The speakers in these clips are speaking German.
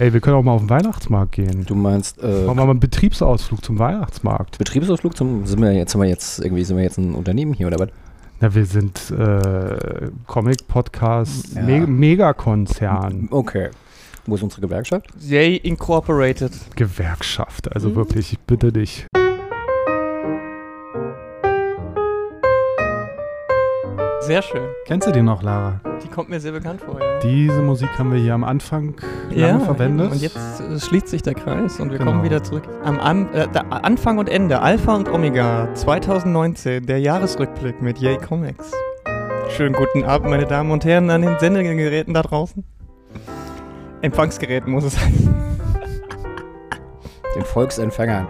Ey, wir können auch mal auf den Weihnachtsmarkt gehen. Du meinst äh, Machen wir mal einen Betriebsausflug zum Weihnachtsmarkt. Betriebsausflug zum sind wir jetzt sind wir jetzt irgendwie sind wir jetzt ein Unternehmen hier oder was? Na, wir sind äh, Comic-Podcast, Ja. Me Megakonzern, Okay. Wo ist unsere Gewerkschaft? Yay Incorporated. Gewerkschaft. Also Mhm. wirklich, ich bitte dich. Sehr schön. Kennst du die noch, Lara? Die kommt mir sehr bekannt vor, ja. Diese Musik haben wir hier am Anfang lange verwendet. Und jetzt äh, schließt sich der Kreis und wir Genau. kommen wieder zurück. Am An äh, da, Anfang und Ende, Alpha und Omega 2019, der Jahresrückblick mit Yay Comics. Schönen guten Abend, meine Damen und Herren, an den Sendegeräten da draußen. Empfangsgeräten muss es sein. Den Volksempfängern.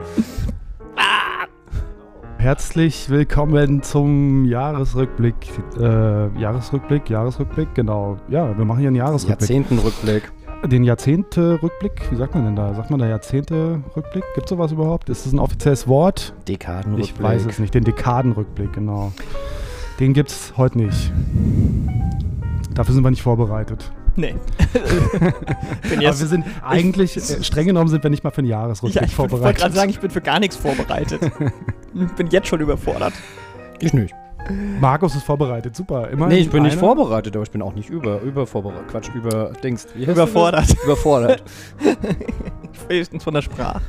Herzlich willkommen zum Jahresrückblick. Äh, Jahresrückblick, Jahresrückblick, genau. Ja, wir machen hier einen Jahresrückblick. Jahrzehntenrückblick. Den Jahrzehnt-Rückblick, wie sagt man denn da? Sagt man da Jahrzehnte-Rückblick? Gibt es sowas überhaupt? Ist das ein offizielles Wort? Dekadenrückblick. Ich weiß es nicht. Den Dekadenrückblick, genau. Den gibt es heute nicht. Dafür sind wir nicht vorbereitet. Nee. bin Aber wir sind eigentlich, äh, streng genommen sind wir nicht mal für einen Jahresrückblick ja, ich wollte vorbereitet. gerade sagen, ich bin für gar nichts vorbereitet. ich bin jetzt schon überfordert. Ich nicht. Markus ist vorbereitet, super. Immer Nee, ich bin nicht einer. vorbereitet, aber ich bin auch nicht über, über vorbereitet. Quatsch, über Dings. Überfordert. Überfordert. Höchstens von der Sprache.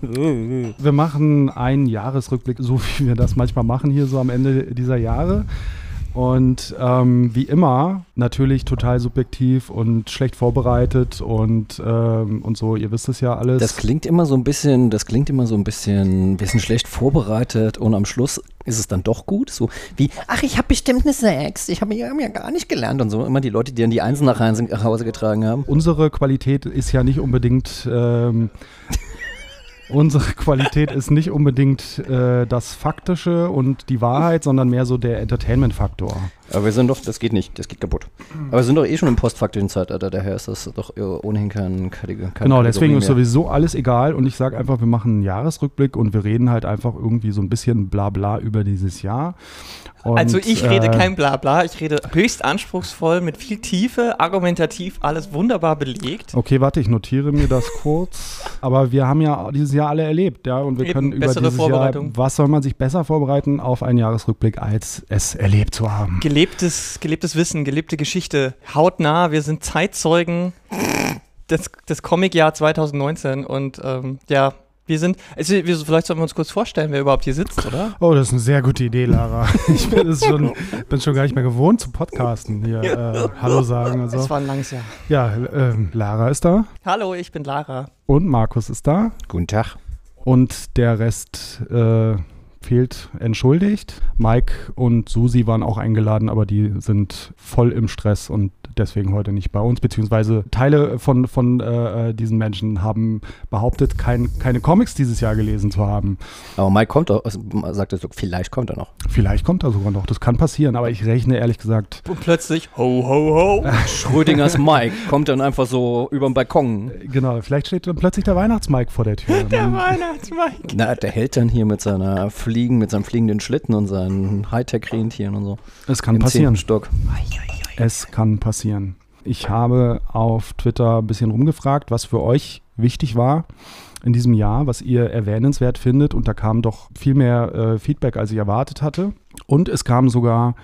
Wir machen einen Jahresrückblick, so wie wir das manchmal machen hier so am Ende dieser Jahre. Und ähm, wie immer natürlich total subjektiv und schlecht vorbereitet und, ähm, und so, ihr wisst es ja alles. Das klingt immer so ein bisschen, das klingt immer so ein bisschen, wir sind schlecht vorbereitet und am Schluss ist es dann doch gut. So wie, ach, ich habe bestimmt eine Sechs, ich habe ja, ja gar nicht gelernt und so. Immer die Leute, die dann die Einsen nach Hause nach Hause getragen haben. Unsere Qualität ist ja nicht unbedingt. Ähm, unsere Qualität ist nicht unbedingt äh, das Faktische und die Wahrheit, sondern mehr so der Entertainment-Faktor. Aber wir sind doch, das geht nicht, das geht kaputt. Aber wir sind doch eh schon im postfaktischen Zeitalter, daher ist das doch äh, ohnehin kein, keine, keine Genau, deswegen ist Kategorie mehr. sowieso alles egal und ich sage einfach, wir machen einen Jahresrückblick und wir reden halt einfach irgendwie so ein bisschen Blabla über dieses Jahr. Und, also ich rede äh, kein Blabla, ich rede höchst anspruchsvoll, mit viel Tiefe, argumentativ, alles wunderbar belegt. Okay, warte, ich notiere mir das kurz. Aber wir haben ja dieses Jahr alle erlebt, ja, und wir Eben, können über dieses Jahr, was soll man sich besser vorbereiten auf einen Jahresrückblick, als es erlebt zu haben? Gelebtes, gelebtes Wissen, gelebte Geschichte, hautnah, wir sind Zeitzeugen des, des Comic-Jahr 2019 und ähm, ja, wir sind, also wir, vielleicht sollten wir uns kurz vorstellen, wer überhaupt hier sitzt, oder? Oh, das ist eine sehr gute Idee, Lara. Ich bin, schon, bin schon gar nicht mehr gewohnt zu podcasten hier. Äh, Hallo sagen und Es so. war ein langes Jahr. Ja, ähm, Lara ist da Hallo, ich bin Lara. und Markus ist da. Guten Tag. Und der Rest äh, fehlt entschuldigt. Mike und Susi waren auch eingeladen, aber die sind voll im Stress und deswegen heute nicht bei uns. Beziehungsweise Teile von, von äh, äh, diesen Menschen haben behauptet, kein, keine Comics dieses Jahr gelesen zu haben. Aber Mike kommt doch, also, sagt er so, vielleicht kommt er noch. Vielleicht kommt er sogar noch. Das kann passieren, aber ich rechne ehrlich gesagt. Und plötzlich, ho, ho, ho. Schrödingers Mike kommt dann einfach so über den Balkon. Genau, vielleicht steht dann plötzlich der Weihnachtsmike vor der Tür. Der Weihnachtsmike. Na, der hält dann hier mit seiner Fliegen, mit seinem fliegenden Schlitten und seinen Hightech-Rentieren und so. es kann Im passieren. Stock. Es kann passieren. Ich habe auf Twitter ein bisschen rumgefragt, was für euch wichtig war in diesem Jahr, was ihr erwähnenswert findet. Und da kam doch viel mehr äh, Feedback, als ich erwartet hatte. Und es kamen sogar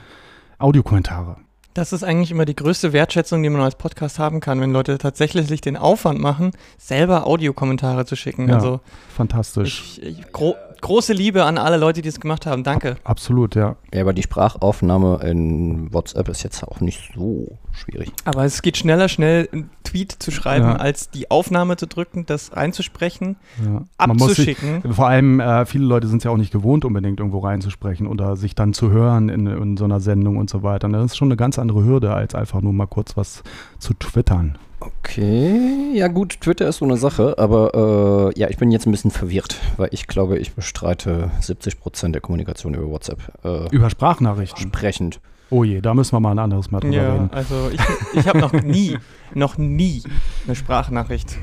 Audiokommentare. Das ist eigentlich immer die größte Wertschätzung, die man als Podcast haben kann, wenn Leute tatsächlich sich den Aufwand machen, selber Audiokommentare zu schicken. Ja, Also Fantastisch. ich, ich, gro große Liebe an alle Leute, die es gemacht haben. Danke. Absolut, ja. Ja, aber die Sprachaufnahme in WhatsApp ist jetzt auch nicht so schwierig. Aber es geht schneller, schnell einen Tweet zu schreiben, Ja. als die Aufnahme zu drücken, das einzusprechen, ja. Muss sich, abzuschicken. vor allem, äh, viele Leute sind es ja auch nicht gewohnt, unbedingt irgendwo reinzusprechen oder sich dann zu hören in, in so einer Sendung und so weiter. Und das ist schon eine ganz andere Hürde, als einfach nur mal kurz was zu twittern. Okay, ja gut, Twitter ist so eine Sache, aber äh, ja, ich bin jetzt ein bisschen verwirrt, weil ich glaube, ich bestreite 70% der Kommunikation über WhatsApp. Äh, Über Sprachnachrichten. sprechend. Oh je, da müssen wir mal ein anderes Mal drüber Ja, reden. also ich, ich habe noch nie, noch nie eine Sprachnachricht.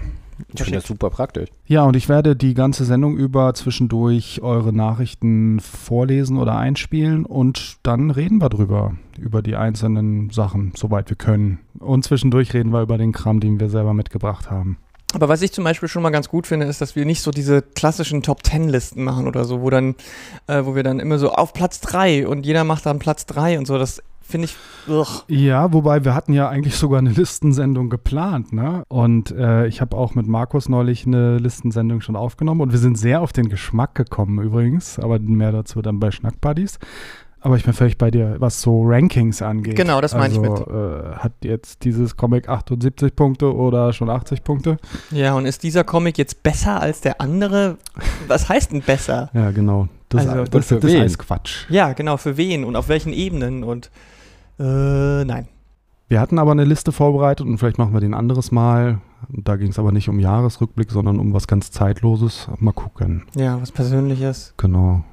Ich finde das super praktisch. Ja, und ich werde die ganze Sendung über zwischendurch eure Nachrichten vorlesen oder einspielen und dann reden wir drüber, über die einzelnen Sachen, soweit wir können. Und zwischendurch reden wir über den Kram, den wir selber mitgebracht haben. Aber was ich zum Beispiel schon mal ganz gut finde, ist, dass wir nicht so diese klassischen Top-Ten-Listen machen oder so, wo dann, äh, wo wir dann immer so auf Platz 3 und jeder macht dann Platz 3 und so. Das finde ich. Ugh. Ja, wobei wir hatten ja eigentlich sogar eine Listensendung geplant, ne? Und äh, ich habe auch mit Markus neulich eine Listensendung schon aufgenommen und wir sind sehr auf den Geschmack gekommen übrigens, aber mehr dazu dann bei Schnackbuddies. Aber ich bin völlig bei dir, was so Rankings angeht. Genau, das meine ich also, Äh, hat jetzt dieses Comic 78 Punkte oder schon 80 Punkte? Ja, und ist dieser Comic jetzt besser als der andere? Was heißt denn besser? Ja, genau. Das, Also, das, das wen? heißt Quatsch. Ja, genau, für wen und auf welchen Ebenen und äh, nein. Wir hatten aber eine Liste vorbereitet und vielleicht machen wir den anderes Mal. Da ging es aber nicht um Jahresrückblick, sondern um was ganz Zeitloses. Mal gucken. Ja, was Persönliches. Genau.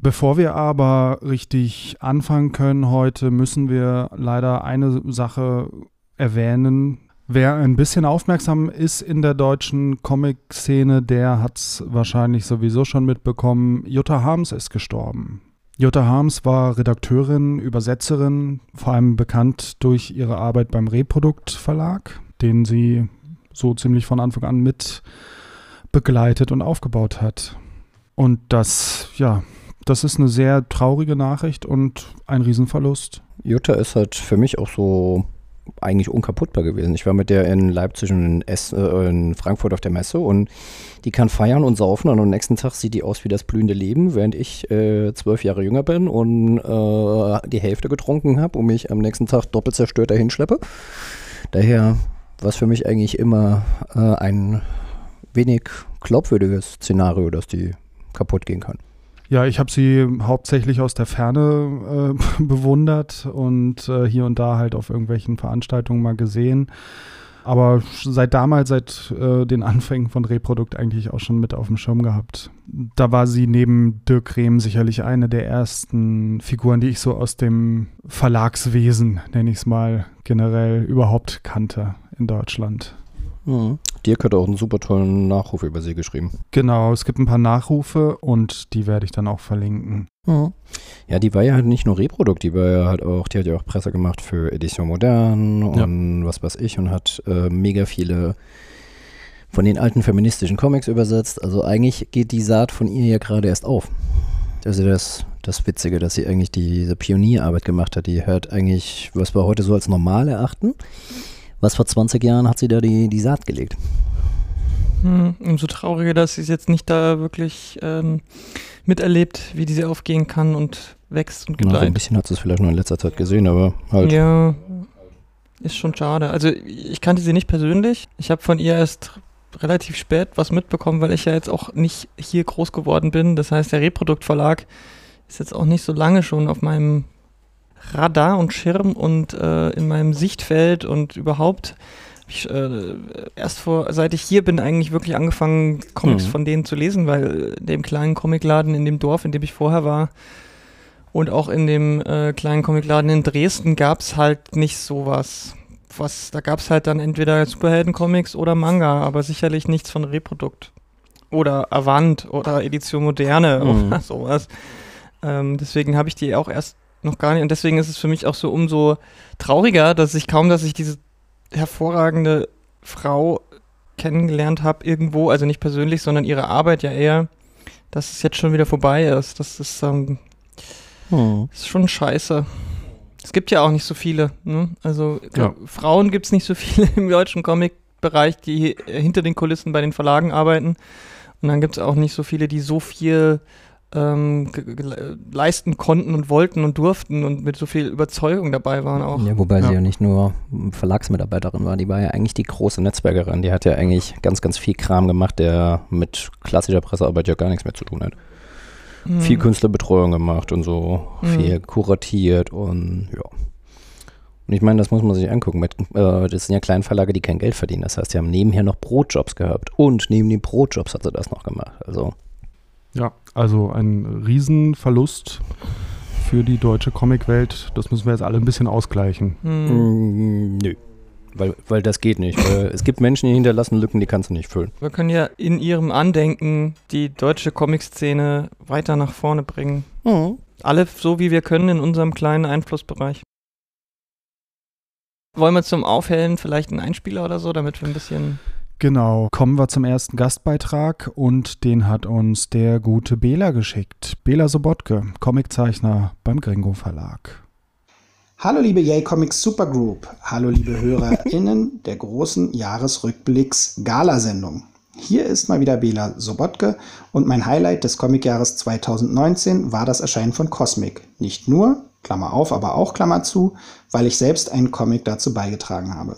Bevor wir aber richtig anfangen können heute, müssen wir leider eine Sache erwähnen. Wer ein bisschen aufmerksam ist in der deutschen Comic-Szene, der hat es wahrscheinlich sowieso schon mitbekommen. Jutta Harms ist gestorben. Jutta Harms war Redakteurin, Übersetzerin, vor allem bekannt durch ihre Arbeit beim Reprodukt Verlag, den sie so ziemlich von Anfang an mit begleitet und aufgebaut hat. Und das, ja, das ist eine sehr traurige Nachricht und ein Riesenverlust. Jutta ist halt für mich auch so eigentlich unkaputtbar gewesen. Ich war mit der in Leipzig und in, äh, in Frankfurt auf der Messe und die kann feiern und saufen und am nächsten Tag sieht die aus wie das blühende Leben, während ich äh, zwölf Jahre jünger bin und äh, die Hälfte getrunken habe und mich am nächsten Tag doppelt zerstört dahin schleppe. Daher war es für mich eigentlich immer äh, ein wenig glaubwürdiges Szenario, dass die kaputt gehen kann. Ja, ich habe sie hauptsächlich aus der Ferne äh, bewundert und äh, hier und da halt auf irgendwelchen Veranstaltungen mal gesehen. Aber seit damals, seit äh, den Anfängen von Reprodukt eigentlich auch schon mit auf dem Schirm gehabt. Da war sie neben Dirk Rehm sicherlich eine der ersten Figuren, die ich so aus dem Verlagswesen, nenne ich es mal, generell überhaupt kannte in Deutschland. Mhm. Dirk hat auch einen super tollen Nachruf über sie geschrieben. Genau, es gibt ein paar Nachrufe und die werde ich dann auch verlinken. Ja, die war ja halt nicht nur Reprodukt, die war ja halt auch, die hat ja auch Presse gemacht für Edition Modern und was weiß ich und hat äh, mega viele von den alten feministischen Comics übersetzt. Also eigentlich geht die Saat von ihr ja gerade erst auf. Das ist ja das, das Witzige, dass sie eigentlich diese Pionierarbeit gemacht hat. Die hört eigentlich, was wir heute so als normal erachten. Was vor 20 Jahren hat sie da die, die Saat gelegt? Hm, umso trauriger, dass sie es jetzt nicht da wirklich ähm, miterlebt, wie diese aufgehen kann und wächst und Na, so ein gedeiht. bisschen hat sie es vielleicht nur in letzter Zeit gesehen, aber halt. Ja, ist schon schade. Also ich kannte sie nicht persönlich. Ich habe von ihr erst relativ spät was mitbekommen, weil ich ja jetzt auch nicht hier groß geworden bin. Das heißt, der Reproduktverlag ist jetzt auch nicht so lange schon auf meinem Radar und Schirm und äh, in meinem Sichtfeld und überhaupt. Ich, äh, erst vor, seit ich hier bin, eigentlich wirklich angefangen, Comics Mhm. von denen zu lesen, weil in dem kleinen Comicladen in dem Dorf, in dem ich vorher war, und auch in dem äh, kleinen Comicladen in Dresden gab es halt nicht sowas. Was, da gab es halt dann entweder Superhelden-Comics oder Manga, aber sicherlich nichts von Reprodukt. Oder Avant oder Edition Moderne Mhm. oder sowas. Ähm, deswegen habe ich die auch erst noch gar nicht. Und deswegen ist es für mich auch so umso trauriger, dass ich kaum, dass ich diese hervorragende Frau kennengelernt habe irgendwo, also nicht persönlich, sondern ihre Arbeit ja eher, dass es jetzt schon wieder vorbei ist. Das ist, ähm, Hm. ist schon scheiße. Es gibt ja auch nicht so viele. Ne? Also Ja. Frauen gibt es nicht so viele im deutschen Comic-Bereich, die äh, hinter den Kulissen bei den Verlagen arbeiten. Und dann gibt es auch nicht so viele, die so viel ähm, leisten konnten und wollten und durften und mit so viel Überzeugung dabei waren auch. Ja, wobei sie Ja. ja nicht nur Verlagsmitarbeiterin war, die war ja eigentlich die große Netzwerkerin. Die hat ja eigentlich ganz, ganz viel Kram gemacht, der mit klassischer Pressearbeit ja gar nichts mehr zu tun hat. Hm. Viel Künstlerbetreuung gemacht und so, Mhm. viel kuratiert und ja. Und ich meine, das muss man sich angucken. Mit, äh, das sind ja Kleinverlage, die kein Geld verdienen. Das heißt, die haben nebenher noch Brotjobs gehabt. Und neben den Brotjobs hat sie das noch gemacht. Also, Ja, also ein Riesenverlust für die deutsche Comicwelt. Das müssen wir jetzt alle ein bisschen ausgleichen. Hm. mm, nö. Weil, weil das geht nicht. Weil es gibt Menschen, die hinterlassen Lücken, die kannst du nicht füllen. Wir können ja in ihrem Andenken die deutsche Comic-Szene weiter nach vorne bringen. Alle so, wie wir können in unserem kleinen Einflussbereich. Wollen wir zum Aufhellen vielleicht einen Einspieler oder so, damit wir ein bisschen. Genau, kommen wir zum ersten Gastbeitrag und den hat uns der gute Bela geschickt. Bela Sobotke, Comiczeichner beim Gringo Verlag. Hallo liebe Yay Comics Supergroup, hallo liebe HörerInnen der großen Jahresrückblicks Galasendung. Hier ist mal wieder Bela Sobotke und mein Highlight des Comicjahres 2019 war das Erscheinen von Cosmic. Nicht nur, Klammer auf, aber auch Klammer zu, weil ich selbst einen Comic dazu beigetragen habe.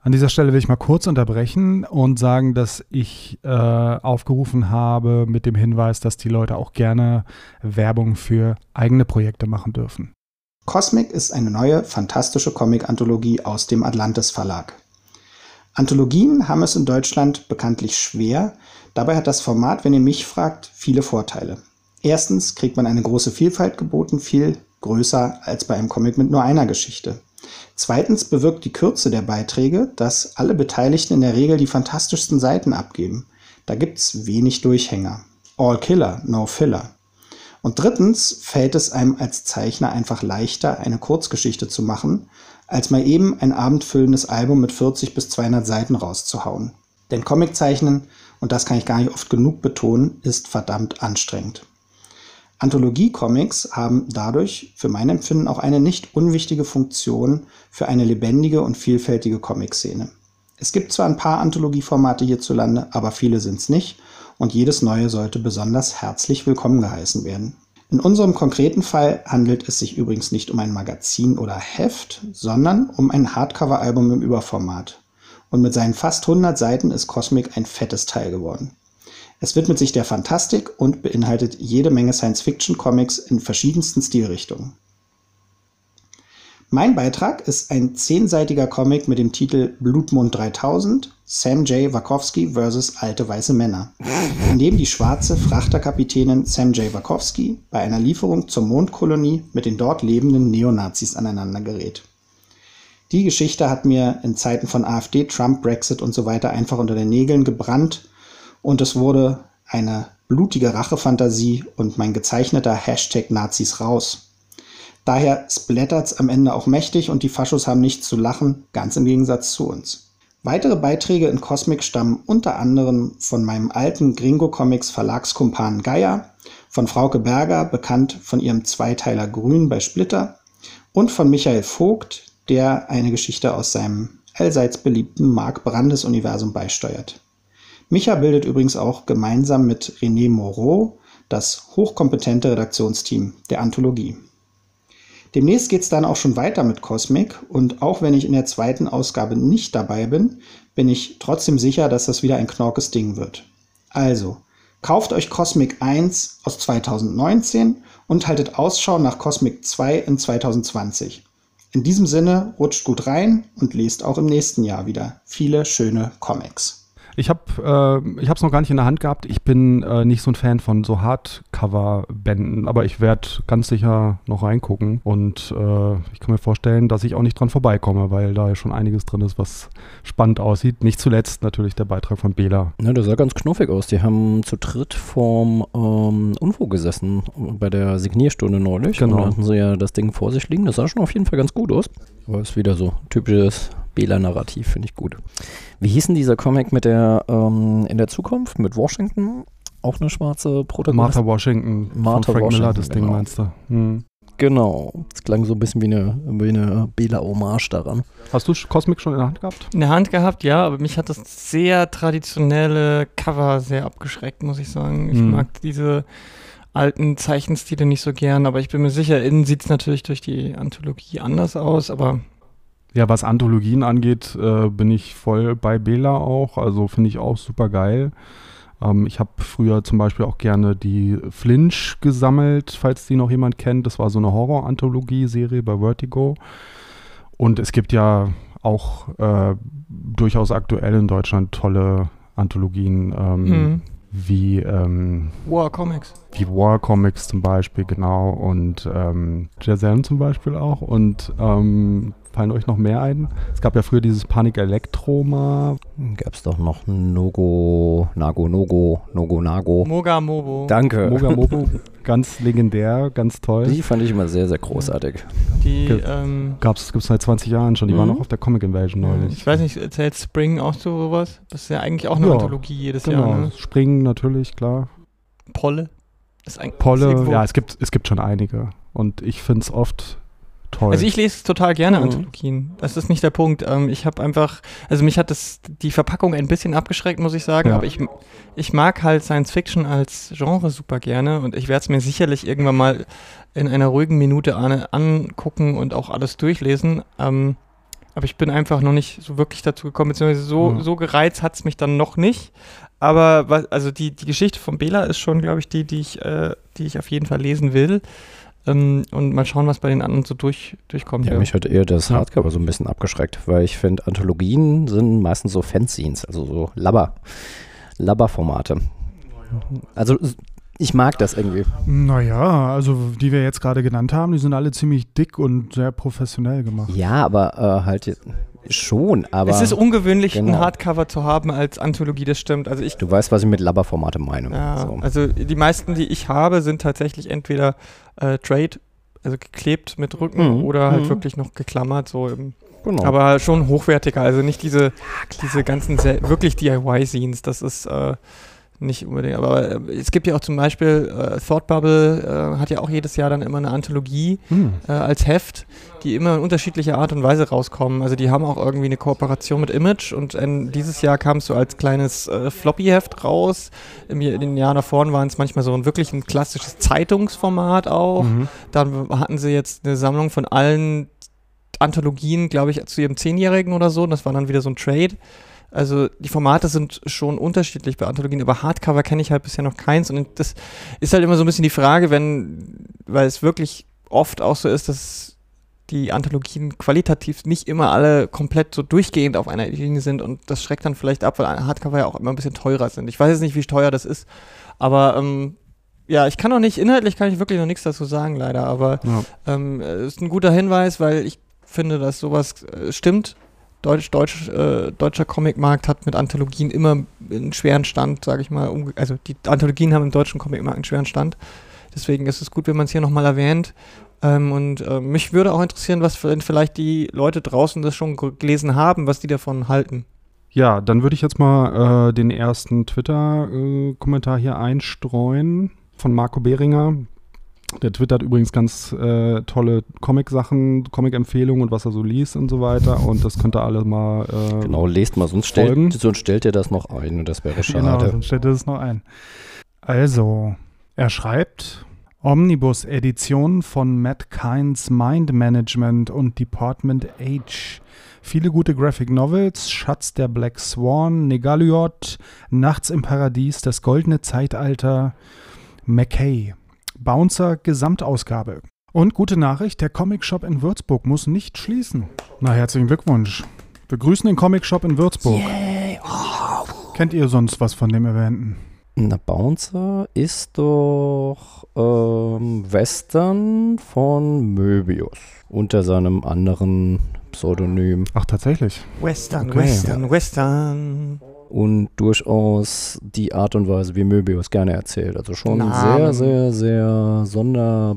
An dieser Stelle will ich mal kurz unterbrechen und sagen, dass ich äh, aufgerufen habe mit dem Hinweis, dass die Leute auch gerne Werbung für eigene Projekte machen dürfen. Cosmic ist eine neue, fantastische Comic-Anthologie aus dem Atlantis Verlag. Anthologien haben es in Deutschland bekanntlich schwer. Dabei hat das Format, wenn ihr mich fragt, viele Vorteile. Erstens kriegt man eine große Vielfalt geboten, viel größer als bei einem Comic mit nur einer Geschichte. Zweitens bewirkt die Kürze der Beiträge, dass alle Beteiligten in der Regel die fantastischsten Seiten abgeben. Da gibt's wenig Durchhänger. All Killer, no Filler. Und drittens fällt es einem als Zeichner einfach leichter, eine Kurzgeschichte zu machen, als mal eben ein abendfüllendes Album mit 40 bis 200 Seiten rauszuhauen. Denn Comiczeichnen, und das kann ich gar nicht oft genug betonen, ist verdammt anstrengend. Anthologie-Comics haben dadurch für mein Empfinden auch eine nicht unwichtige Funktion für eine lebendige und vielfältige Comic-Szene. Es gibt zwar ein paar Anthologieformate hierzulande, aber viele sind's nicht und jedes neue sollte besonders herzlich willkommen geheißen werden. In unserem konkreten Fall handelt es sich übrigens nicht um ein Magazin oder Heft, sondern um ein Hardcover-Album im Überformat. Und mit seinen fast 100 Seiten ist Cosmic ein fettes Teil geworden. Es widmet sich der Fantastik und beinhaltet jede Menge Science-Fiction-Comics in verschiedensten Stilrichtungen. Mein Beitrag ist ein zehnseitiger Comic mit dem Titel Blutmond 3000, Sam J. Wachowski vs. alte weiße Männer, in dem die schwarze Frachterkapitänin Sam J. Wachowski bei einer Lieferung zur Mondkolonie mit den dort lebenden Neonazis aneinander gerät. Die Geschichte hat mir in Zeiten von AfD, Trump, Brexit und so weiter einfach unter den Nägeln gebrannt und es wurde eine blutige Rachefantasie und mein gezeichneter Hashtag Nazis raus. Daher splattert's am Ende auch mächtig und die Faschos haben nichts zu lachen, ganz im Gegensatz zu uns. Weitere Beiträge in Cosmic stammen unter anderem von meinem alten Gringo Comics Verlagskumpan Geier, von Frauke Berger, bekannt von ihrem Zweiteiler Grün bei Splitter, und von Michael Vogt, der eine Geschichte aus seinem allseits beliebten Mark Brandes Universum beisteuert. Micha bildet übrigens auch gemeinsam mit René Moreau das hochkompetente Redaktionsteam der Anthologie. Demnächst geht es dann auch schon weiter mit Cosmic und auch wenn ich in der zweiten Ausgabe nicht dabei bin, bin ich trotzdem sicher, dass das wieder ein knorkes Ding wird. Also, kauft euch Cosmic 1 aus 2019 und haltet Ausschau nach Cosmic 2 in 2020. In diesem Sinne rutscht gut rein und lest auch im nächsten Jahr wieder viele schöne Comics. Ich habe äh, ich es noch gar nicht in der Hand gehabt. Ich bin äh, nicht so ein Fan von so Hardcover-Bänden, aber ich werde ganz sicher noch reingucken und äh, ich kann mir vorstellen, dass ich auch nicht dran vorbeikomme, weil da ja schon einiges drin ist, was spannend aussieht. Nicht zuletzt natürlich der Beitrag von Bela. Ja, der sah ganz knuffig aus. Die haben zu dritt vorm ähm, UNFO gesessen bei der Signierstunde neulich. Genau. Und da hatten sie ja das Ding vor sich liegen. Das sah schon auf jeden Fall ganz gut aus. Aber ist wieder so typisches Bela-Narrativ, finde ich gut. Wie hieß denn dieser Comic mit der ähm, in der Zukunft mit Washington? Auch eine schwarze Protagonistin? Martha Washington Martha von Frank Miller, Washington, das Ding genau. meinst du? Hm. Genau. Das klang so ein bisschen wie eine, wie eine Bela-Hommage daran. Hast du Cosmic schon in der Hand gehabt? In der Hand gehabt, ja, aber mich hat das sehr traditionelle Cover sehr abgeschreckt, muss ich sagen. Ich Hm. mag diese alten Zeichenstile nicht so gern, aber ich bin mir sicher, innen sieht es natürlich durch die Anthologie anders aus, aber Ja, was Anthologien angeht, äh, bin ich voll bei Bela auch. Also finde ich auch super geil. Ähm, ich habe früher zum Beispiel auch gerne die Flinch gesammelt, falls die noch jemand kennt. Das war so eine Horror-Anthologie-Serie bei Vertigo. Und es gibt ja auch äh, durchaus aktuell in Deutschland tolle Anthologien, ähm, Mhm. wie, ähm, War Comics. wie War Comics zum Beispiel, genau. Und ähm, Jazam zum Beispiel auch. Und ähm, Fallen euch noch mehr ein? Es gab ja früher dieses Panik Elektroma. Gab es doch noch Nogo, Nago, Nogo, Nogo, Nago. Moga Mobo. Danke. Moga Mobo, ganz legendär, ganz toll. Die fand ich immer sehr, sehr großartig. Die, Ge- ähm, Gab es seit 20 Jahren schon. Die Mhm. waren auch auf der Comic Invasion neulich. ich weiß nicht, erzählt Spring auch so sowas? Das ist ja eigentlich auch eine Ja, Anthologie jedes Genau, Jahr, ne? Springen natürlich, klar. Polle. Ist ein, ist Polle, irgendwo- ja, es gibt, es gibt schon einige. Und ich finde es oft toll. Also ich lese total gerne Mhm. Anthologien. Das ist nicht der Punkt. Ähm, ich habe einfach, also mich hat das die Verpackung ein bisschen abgeschreckt, muss ich sagen. Ja. Aber ich, ich mag halt Science Fiction als Genre super gerne und ich werde es mir sicherlich irgendwann mal in einer ruhigen Minute an, angucken und auch alles durchlesen. Ähm, aber ich bin einfach noch nicht so wirklich dazu gekommen, beziehungsweise so, Ja. so gereizt hat es mich dann noch nicht. Aber was, also die, die Geschichte von Bela ist schon, glaube ich, die, die ich, äh, die ich auf jeden Fall lesen will. Ähm, und mal schauen, was bei den anderen so durch, durchkommt. Ja, mich hat eher das Ja. Hardcover so ein bisschen abgeschreckt, weil ich finde, Anthologien sind meistens so Fanzines, also so Labber, Labber-Formate. Also ich mag das irgendwie. Naja, also die wir jetzt gerade genannt haben, die sind alle ziemlich dick und sehr professionell gemacht. Ja, aber äh, halt jetzt- schon, aber es ist ungewöhnlich, ein genau. Hardcover zu haben als Anthologie, das stimmt. Also ich, du weißt, was ich mit Labber-Formate meine. ja, So. also die meisten, die ich habe, sind tatsächlich entweder äh, Trade, also geklebt mit Rücken Mhm, oder halt mhm. wirklich noch geklammert, so im, Genau. aber schon hochwertiger, also nicht diese, diese ganzen wirklich DIY-Scenes, das ist äh, nicht unbedingt, aber äh, es gibt ja auch zum Beispiel äh, Thought Bubble, äh, hat ja auch jedes Jahr dann immer eine Anthologie, Hm. äh, als Heft, die immer in unterschiedlicher Art und Weise rauskommen. Also die haben auch irgendwie eine Kooperation mit Image und ähm, dieses Jahr kam es so als kleines äh, Floppy-Heft raus. Im, in den Jahren davor waren es manchmal so ein wirklich ein klassisches Zeitungsformat auch. Mhm. Dann hatten sie jetzt eine Sammlung von allen Anthologien, glaube ich, zu ihrem Zehnjährigen oder so. Und das war dann wieder so ein Trade. Also die Formate sind schon unterschiedlich bei Anthologien, aber Hardcover kenne ich halt bisher noch keins. Und das ist halt immer so ein bisschen die Frage, wenn, weil es wirklich oft auch so ist, dass die Anthologien qualitativ nicht immer alle komplett so durchgehend auf einer Linie sind und das schreckt dann vielleicht ab, weil Hardcover ja auch immer ein bisschen teurer sind. Ich weiß jetzt nicht, wie teuer das ist, aber ähm, ja, ich kann noch nicht, inhaltlich kann ich wirklich noch nichts dazu sagen, leider, aber Ja. ähm, es ist ein guter Hinweis, weil ich finde, dass sowas äh, stimmt. Deutsch, Deutsch, äh, deutscher Comicmarkt hat mit Anthologien immer einen schweren Stand, sage ich mal. Also die Anthologien haben im deutschen Comicmarkt einen schweren Stand. Deswegen ist es gut, wenn man es hier nochmal erwähnt. Ähm, und äh, mich würde auch interessieren, was vielleicht die Leute draußen das schon ge- gelesen haben, was die davon halten. Ja, dann würde ich jetzt mal äh, den ersten Twitter-Kommentar hier einstreuen von Marco Behringer. Der twittert übrigens ganz äh, tolle Comic-Sachen, Comic-Empfehlungen und was er so liest und so weiter. Und das könnt ihr alle mal. Äh, Genau, lest mal, sonst stellt, sonst stellt ihr das noch ein und das wäre Genau, schade. sonst stellt er das noch ein. Also, er schreibt Omnibus-Edition von Matt Kynes Mind Management und Department H. Viele gute Graphic Novels, Schatz der Black Swan, Negaliot, Nachts im Paradies, das goldene Zeitalter, McKay. Bouncer Gesamtausgabe. Und gute Nachricht, der Comic Shop in Würzburg muss nicht schließen. Na, herzlichen Glückwunsch. Wir grüßen den Comic Shop in Würzburg. Kennt ihr sonst was von dem Erwähnten? Na, Bouncer ist doch ähm, Western von Möbius unter seinem anderen Pseudonym Ach, tatsächlich. Western, Okay. Western, Western. Und durchaus die Art und Weise, wie Möbius gerne erzählt. Also schon Namen. sehr, sehr, sehr sonderbare.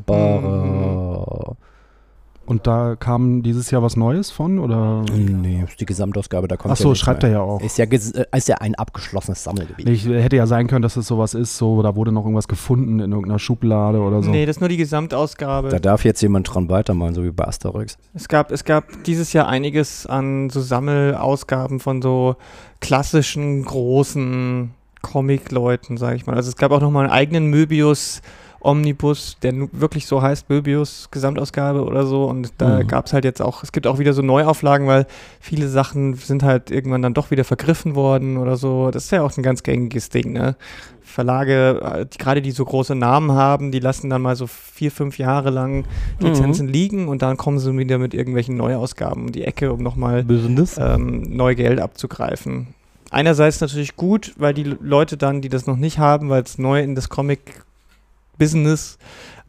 Und da kam dieses Jahr was Neues von? Oder? Nee, ist die Gesamtausgabe, da kommt Ach ja so, nichts schreibt mehr. er ja auch. Ist ja, äh, ist ja ein abgeschlossenes Sammelgebiet. Ich hätte ja sein können, dass es sowas ist, so, da wurde noch irgendwas gefunden in irgendeiner Schublade oder so. Nee, das ist nur die Gesamtausgabe. Da darf jetzt jemand dran weitermachen, so wie bei Asterix. Es gab, es gab dieses Jahr einiges an so Sammelausgaben von so klassischen, großen Comic-Leuten, sag ich mal. Also es gab auch nochmal einen eigenen Möbius Omnibus, der wirklich so heißt, Möbius Gesamtausgabe oder so. Und da Mhm. gab es halt jetzt auch, es gibt auch wieder so Neuauflagen, weil viele Sachen sind halt irgendwann dann doch wieder vergriffen worden oder so. Das ist ja auch ein ganz gängiges Ding, ne? Verlage, äh, die, gerade die so große Namen haben, die lassen dann mal so vier, fünf Jahre lang Lizenzen liegen und dann kommen sie wieder mit irgendwelchen Neuausgaben um die Ecke, um nochmal ähm, neu Geld abzugreifen. Einerseits natürlich gut, weil die Leute dann, die das noch nicht haben, weil es neu in das Comic-Business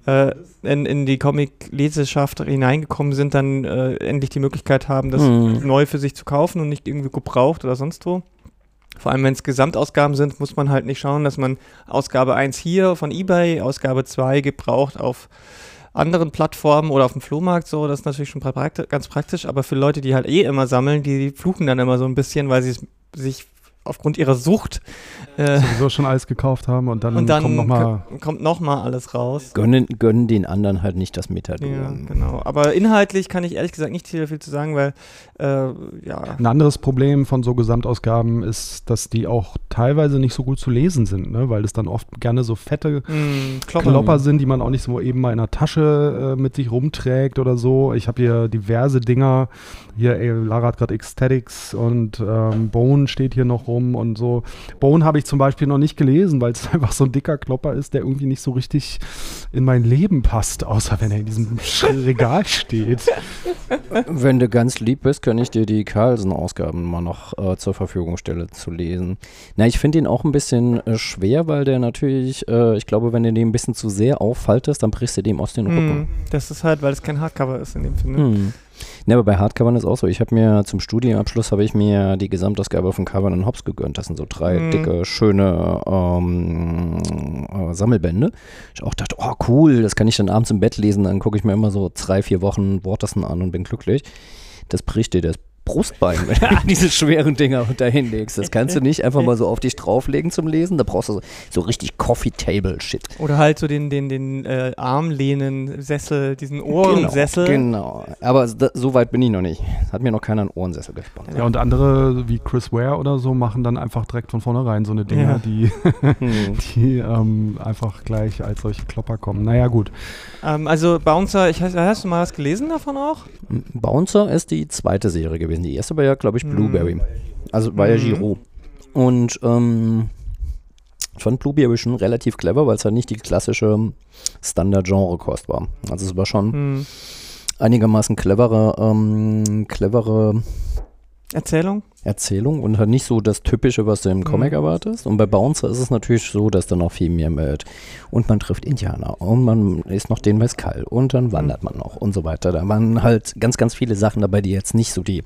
äh, in, in die Comic-Leseschaft hineingekommen sind, dann äh, endlich die Möglichkeit haben, das Mhm. neu für sich zu kaufen und nicht irgendwie gebraucht oder sonst wo. Vor allem, wenn es Gesamtausgaben sind, muss man halt nicht schauen, dass man Ausgabe 1 hier von eBay, Ausgabe 2 gebraucht auf anderen Plattformen oder auf dem Flohmarkt so, das ist natürlich schon prakti ganz praktisch, aber für Leute, die halt eh immer sammeln, die fluchen dann immer so ein bisschen, weil sie es sich aufgrund ihrer Sucht äh, Sowieso schon alles gekauft haben und dann, und dann kommt nochmal. ko- kommt noch mal alles raus. Gönnen, gönnen den anderen halt nicht das Ja, Methadon. genau. Aber inhaltlich kann ich ehrlich gesagt nicht viel, viel zu sagen, weil äh, ja. Ein anderes Problem von so Gesamtausgaben ist, dass die auch teilweise nicht so gut zu lesen sind, ne? weil es dann oft gerne so fette Mh, Klopper. Klopper sind, die man auch nicht so eben mal in der Tasche äh, mit sich rumträgt oder so. Ich habe hier diverse Dinger. Hier, ey, Lara hat gerade Ecstatics und ähm, Bone steht hier noch rum und so. Bone habe ich zum Beispiel noch nicht gelesen, weil es einfach so ein dicker Klopper ist, der irgendwie nicht so richtig in mein Leben passt, außer wenn er in diesem Regal steht. Wenn du ganz lieb bist, kann ich dir die Carlsen-Ausgaben mal noch äh, zur Verfügung stellen zu lesen. Na, ich finde ihn auch ein bisschen äh, schwer, weil der natürlich, äh, ich glaube, wenn du den ein bisschen zu sehr auffaltest, dann brichst du dem aus den Rücken. Mh, das ist halt, weil es kein Hardcover ist in dem Sinne. Hm. Ne, aber bei Hardcovern ist auch so. Ich habe mir zum Studienabschluss habe ich mir die Gesamtausgabe von Covern und Hobbs gegönnt. Das sind so drei Mhm. dicke, schöne ähm, äh, Sammelbände. Ich auch dachte, oh cool, das kann ich dann abends im Bett lesen. Dann gucke ich mir immer so drei, vier Wochen Waterson an und bin glücklich. Das bricht dir das Brustbein, wenn du diese schweren Dinger dahin legst. Das kannst du nicht einfach mal so auf dich drauflegen zum Lesen. Da brauchst du so, so richtig Coffee-Table-Shit. Oder halt so den, den, den äh, Armlehnen-Sessel, diesen Ohrensessel. Genau, genau. Aber da, so weit bin ich noch nicht. Hat mir noch keiner einen Ohrensessel gesponsert. Ja, und andere wie Chris Ware oder so machen dann einfach direkt von vornherein so eine Dinger, Ja. die, Hm. die ähm, einfach gleich als solche Klopper kommen. Naja, gut. Ähm, also Bouncer, ich, hast, hast du mal was gelesen davon auch? Bouncer ist die zweite Serie gewesen. Die erste war ja, glaube ich, Mhm. Blueberry. Also war ja Mhm. Giro. Und ähm, ich fand Blueberry schon relativ clever, weil es halt nicht die klassische Standard-Genre-Kost war. Also es war schon Hm. einigermaßen clevere, ähm, clevere Erzählung? Erzählung und halt nicht so das Typische, was du im Comic Mhm. erwartest. Und bei Bouncer ist es natürlich so, dass da noch viel mehr mit und man trifft Indianer und man ist noch den Mezcal und dann wandert man noch und so weiter. Da waren halt ganz, ganz viele Sachen dabei, die jetzt nicht so die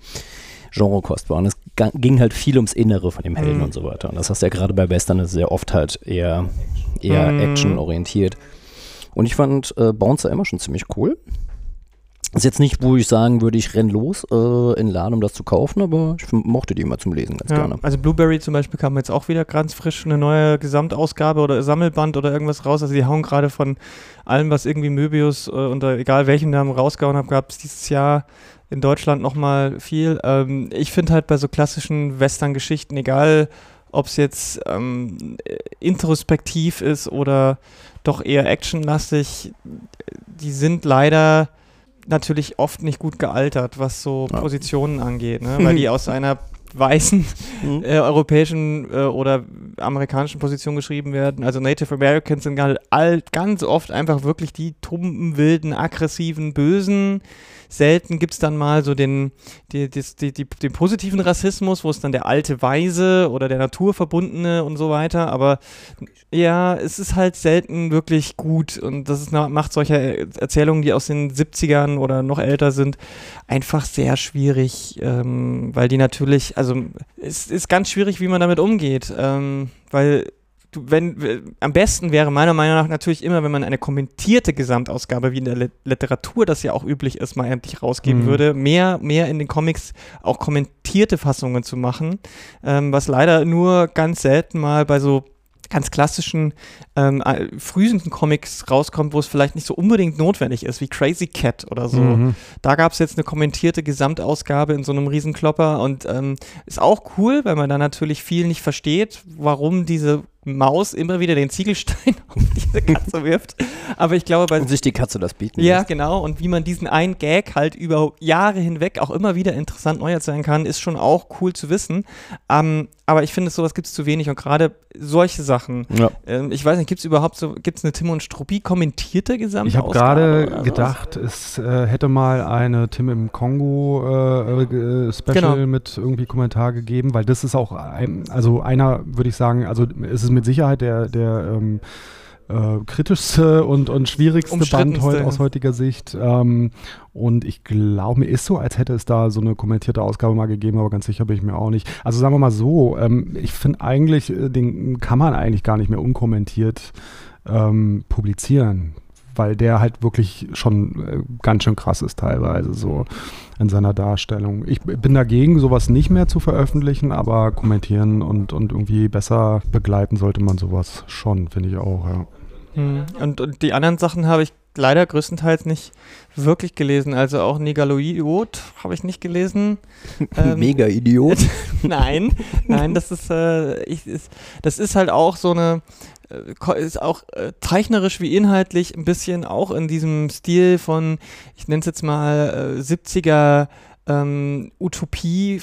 Genrekost waren. Es ging halt viel ums Innere von dem Helden Mhm. und so weiter. Und das hast du ja gerade bei Western ist sehr oft halt eher, eher Mhm. actionorientiert. Und ich fand äh, Bouncer immer schon ziemlich cool. Ist jetzt nicht, wo ich sagen würde, ich renn los äh, in den Laden, um das zu kaufen, aber ich mochte die immer zum Lesen ganz Ja, gerne. also Blueberry zum Beispiel kam jetzt auch wieder ganz frisch eine neue Gesamtausgabe oder Sammelband oder irgendwas raus. Also die hauen gerade von allem, was irgendwie Möbius äh, unter egal welchem Namen rausgehauen hat, gab es dieses Jahr in Deutschland nochmal viel. Ähm, ich finde halt bei so klassischen Western-Geschichten, egal ob es jetzt ähm, äh, introspektiv ist oder doch eher actionlastig, die sind leider natürlich oft nicht gut gealtert, was so Ja. Positionen angeht, ne? weil die aus einer weißen Mhm. äh, europäischen äh, oder amerikanischen Position geschrieben werden. Also Native Americans sind halt all, ganz oft einfach wirklich die tumpen, wilden, aggressiven, bösen. Selten gibt es dann mal so den, die, die, die, den positiven Rassismus, wo es dann der alte Weise oder der Naturverbundene und so weiter. Aber ja, es ist halt selten wirklich gut und das ist, macht solche Erzählungen, die aus den 70ern oder noch älter sind, einfach sehr schwierig, ähm, weil die natürlich, also es ist ganz schwierig, wie man damit umgeht, ähm, weil wenn, am besten wäre meiner Meinung nach natürlich immer, wenn man eine kommentierte Gesamtausgabe, wie in der Lit- Literatur das ja auch üblich ist, mal endlich rausgeben Mhm. würde, mehr, mehr in den Comics auch kommentierte Fassungen zu machen, ähm, was leider nur ganz selten mal bei so ganz klassischen ähm, äh, frühenden Comics rauskommt, wo es vielleicht nicht so unbedingt notwendig ist, wie Crazy Cat oder so. Mhm. Da gab es jetzt eine kommentierte Gesamtausgabe in so einem Riesenklopper und ähm, ist auch cool, weil man da natürlich viel nicht versteht, warum diese Maus immer wieder den Ziegelstein auf diese Katze wirft. Aber ich glaube, bei Und sich die Katze das bieten ja, lässt. genau. Und wie man diesen einen Gag halt über Jahre hinweg auch immer wieder interessant neu erzählen kann, ist schon auch cool zu wissen. Ähm, aber ich finde, sowas gibt es zu wenig. Und gerade solche Sachen. Ja. Ähm, ich weiß nicht, gibt es überhaupt so, gibt es eine Tim und Struppi kommentierte Gesamtausgabe? Ich habe gerade gedacht, es äh, hätte mal eine Tim im Kongo äh, äh, Special Genau. mit irgendwie Kommentar gegeben, weil das ist auch ein, also einer, würde ich sagen, also es ist mit Sicherheit der, der ähm, äh, kritischste und, und schwierigste Band heute aus heutiger Sicht. Ähm, und ich glaube, mir ist so, als hätte es da so eine kommentierte Ausgabe mal gegeben, aber ganz sicher bin ich mir auch nicht. Also sagen wir mal so, ähm, ich finde eigentlich, äh, den kann man eigentlich gar nicht mehr unkommentiert ähm, publizieren weil der halt wirklich schon äh, ganz schön krass ist teilweise so in seiner Darstellung. Ich bin dagegen, sowas nicht mehr zu veröffentlichen, aber kommentieren und, und irgendwie besser begleiten sollte man sowas schon, finde ich auch, ja. Hm. Und, und die anderen Sachen habe ich leider größtenteils nicht wirklich gelesen. Also auch Negaloidiot habe ich nicht gelesen. Ähm, Mega Idiot. nein, nein, das ist, äh, ich, ist, das ist halt auch so eine, äh, ist auch äh, zeichnerisch wie inhaltlich ein bisschen auch in diesem Stil von, ich nenne es jetzt mal äh, 70er ähm, Utopie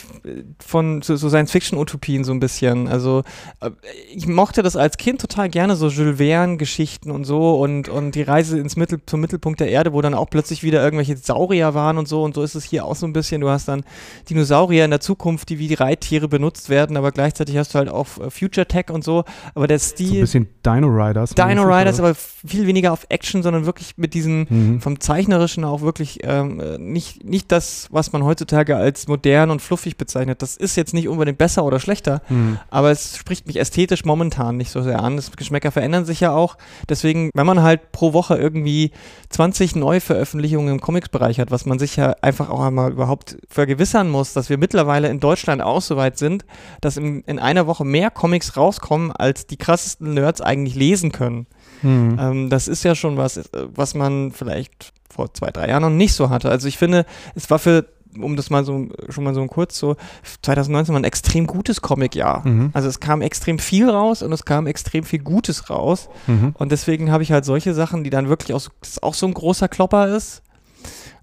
von so, so Science-Fiction-Utopien so ein bisschen. Also äh, ich mochte das als Kind total gerne, so Jules Verne-Geschichten und so und, und die Reise ins Mittel, zum Mittelpunkt der Erde, wo dann auch plötzlich wieder irgendwelche Saurier waren und so und so ist es hier auch so ein bisschen. Du hast dann Dinosaurier in der Zukunft, die wie die Reittiere benutzt werden, aber gleichzeitig hast du halt auch äh, Future Tech und so. Aber der Stil. So ein bisschen Dino Riders. Dino Riders, aber viel weniger auf Action, sondern wirklich mit diesen, mhm. vom Zeichnerischen auch wirklich ähm, äh, nicht, nicht das, was man heute heutzutage als modern und fluffig bezeichnet. Das ist jetzt nicht unbedingt besser oder schlechter, mhm. aber es spricht mich ästhetisch momentan nicht so sehr an. Das Geschmäcker verändern sich ja auch. Deswegen, wenn man halt pro Woche irgendwie 20 Neuveröffentlichungen im Comics-Bereich hat, was man sich ja einfach auch einmal überhaupt vergewissern muss, dass wir mittlerweile in Deutschland auch so weit sind, dass in, in einer Woche mehr Comics rauskommen, als die krassesten Nerds eigentlich lesen können. Mhm. Ähm, das ist ja schon was, was man vielleicht vor zwei, drei Jahren noch nicht so hatte. Also ich finde, es war für um das mal so schon mal so kurz so 2019 war ein extrem gutes Comic-Jahr. Mhm. Also es kam extrem viel raus und es kam extrem viel Gutes raus. Mhm. Und deswegen habe ich halt solche Sachen, die dann wirklich auch so, auch so ein großer Klopper ist.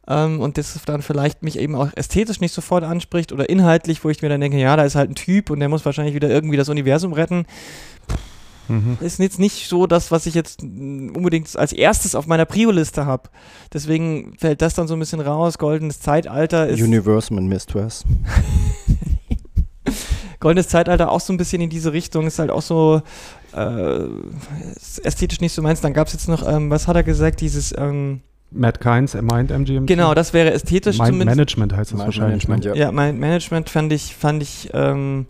Ähm, und das dann vielleicht mich eben auch ästhetisch nicht sofort anspricht oder inhaltlich, wo ich mir dann denke, ja, da ist halt ein Typ und der muss wahrscheinlich wieder irgendwie das Universum retten. Mhm. Ist jetzt nicht so das, was ich jetzt unbedingt als erstes auf meiner Prio-Liste habe. Deswegen fällt das dann so ein bisschen raus. Goldenes Zeitalter ist. Universum and Mistress. Goldenes Zeitalter auch so ein bisschen in diese Richtung. Ist halt auch so äh, ästhetisch nicht so meins. Dann gab es jetzt noch, ähm, was hat er gesagt, dieses. Ähm, Matt Kynes, er meint MGM. Genau, das wäre ästhetisch Mind zumindest. Management heißt das Mind wahrscheinlich. Management, ja. ja, Mind Management fand ich, fand ich ähm,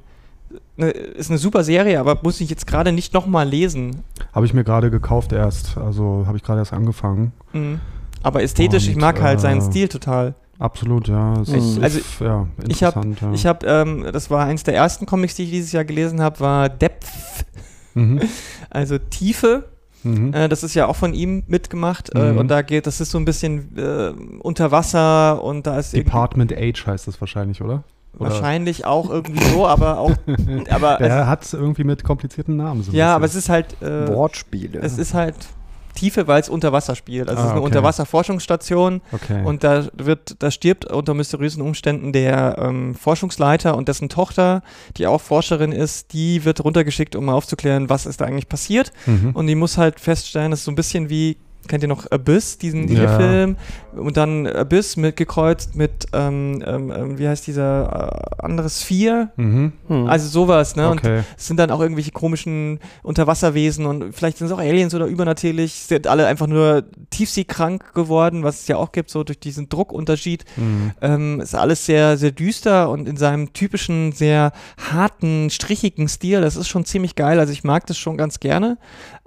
ne, ist eine super Serie, aber muss ich jetzt gerade nicht nochmal lesen. Habe ich mir gerade gekauft erst, also habe ich gerade erst angefangen. Mhm. Aber ästhetisch, Und, ich mag halt seinen äh, Stil total. Absolut, ja. Es ist, also, ja, ich habe, ja. ich hab, ähm, das war eins der ersten Comics, die ich dieses Jahr gelesen habe, war Depth. Mhm. Also Tiefe. Mhm. Äh, das ist ja auch von ihm mitgemacht äh, mhm. und da geht, das ist so ein bisschen äh, unter Wasser und da ist Department Age heißt das wahrscheinlich, oder? Oder? Wahrscheinlich auch irgendwie so, aber auch. aber Der hat es irgendwie mit komplizierten Namen. So ja, aber es ist halt. Äh, Wortspiele. Es ist halt Tiefe, weil es unter Wasser spielt. Also ah, es ist eine okay. Unterwasserforschungsstation okay. und da wird, da stirbt unter mysteriösen Umständen der ähm, Forschungsleiter und dessen Tochter, die auch Forscherin ist, die wird runtergeschickt, um aufzuklären, was ist da eigentlich passiert. Mhm. Und die muss halt feststellen, das ist so ein bisschen wie kennt ihr noch Abyss, diesen ja. Film? Und dann Abyss mitgekreuzt mit, ähm, ähm, ähm, wie heißt dieser äh, andere Sphere? Mhm. Hm. Also sowas, ne? Okay. Und es sind dann auch irgendwelche komischen Unterwasserwesen und vielleicht sind es auch Aliens oder übernatürlich, sind alle einfach nur tiefseekrank geworden, was es ja auch gibt, so durch diesen Druckunterschied. Mhm. Ähm, ist alles sehr, sehr düster und in seinem typischen, sehr harten, strichigen Stil. Das ist schon ziemlich geil. Also ich mag das schon ganz gerne.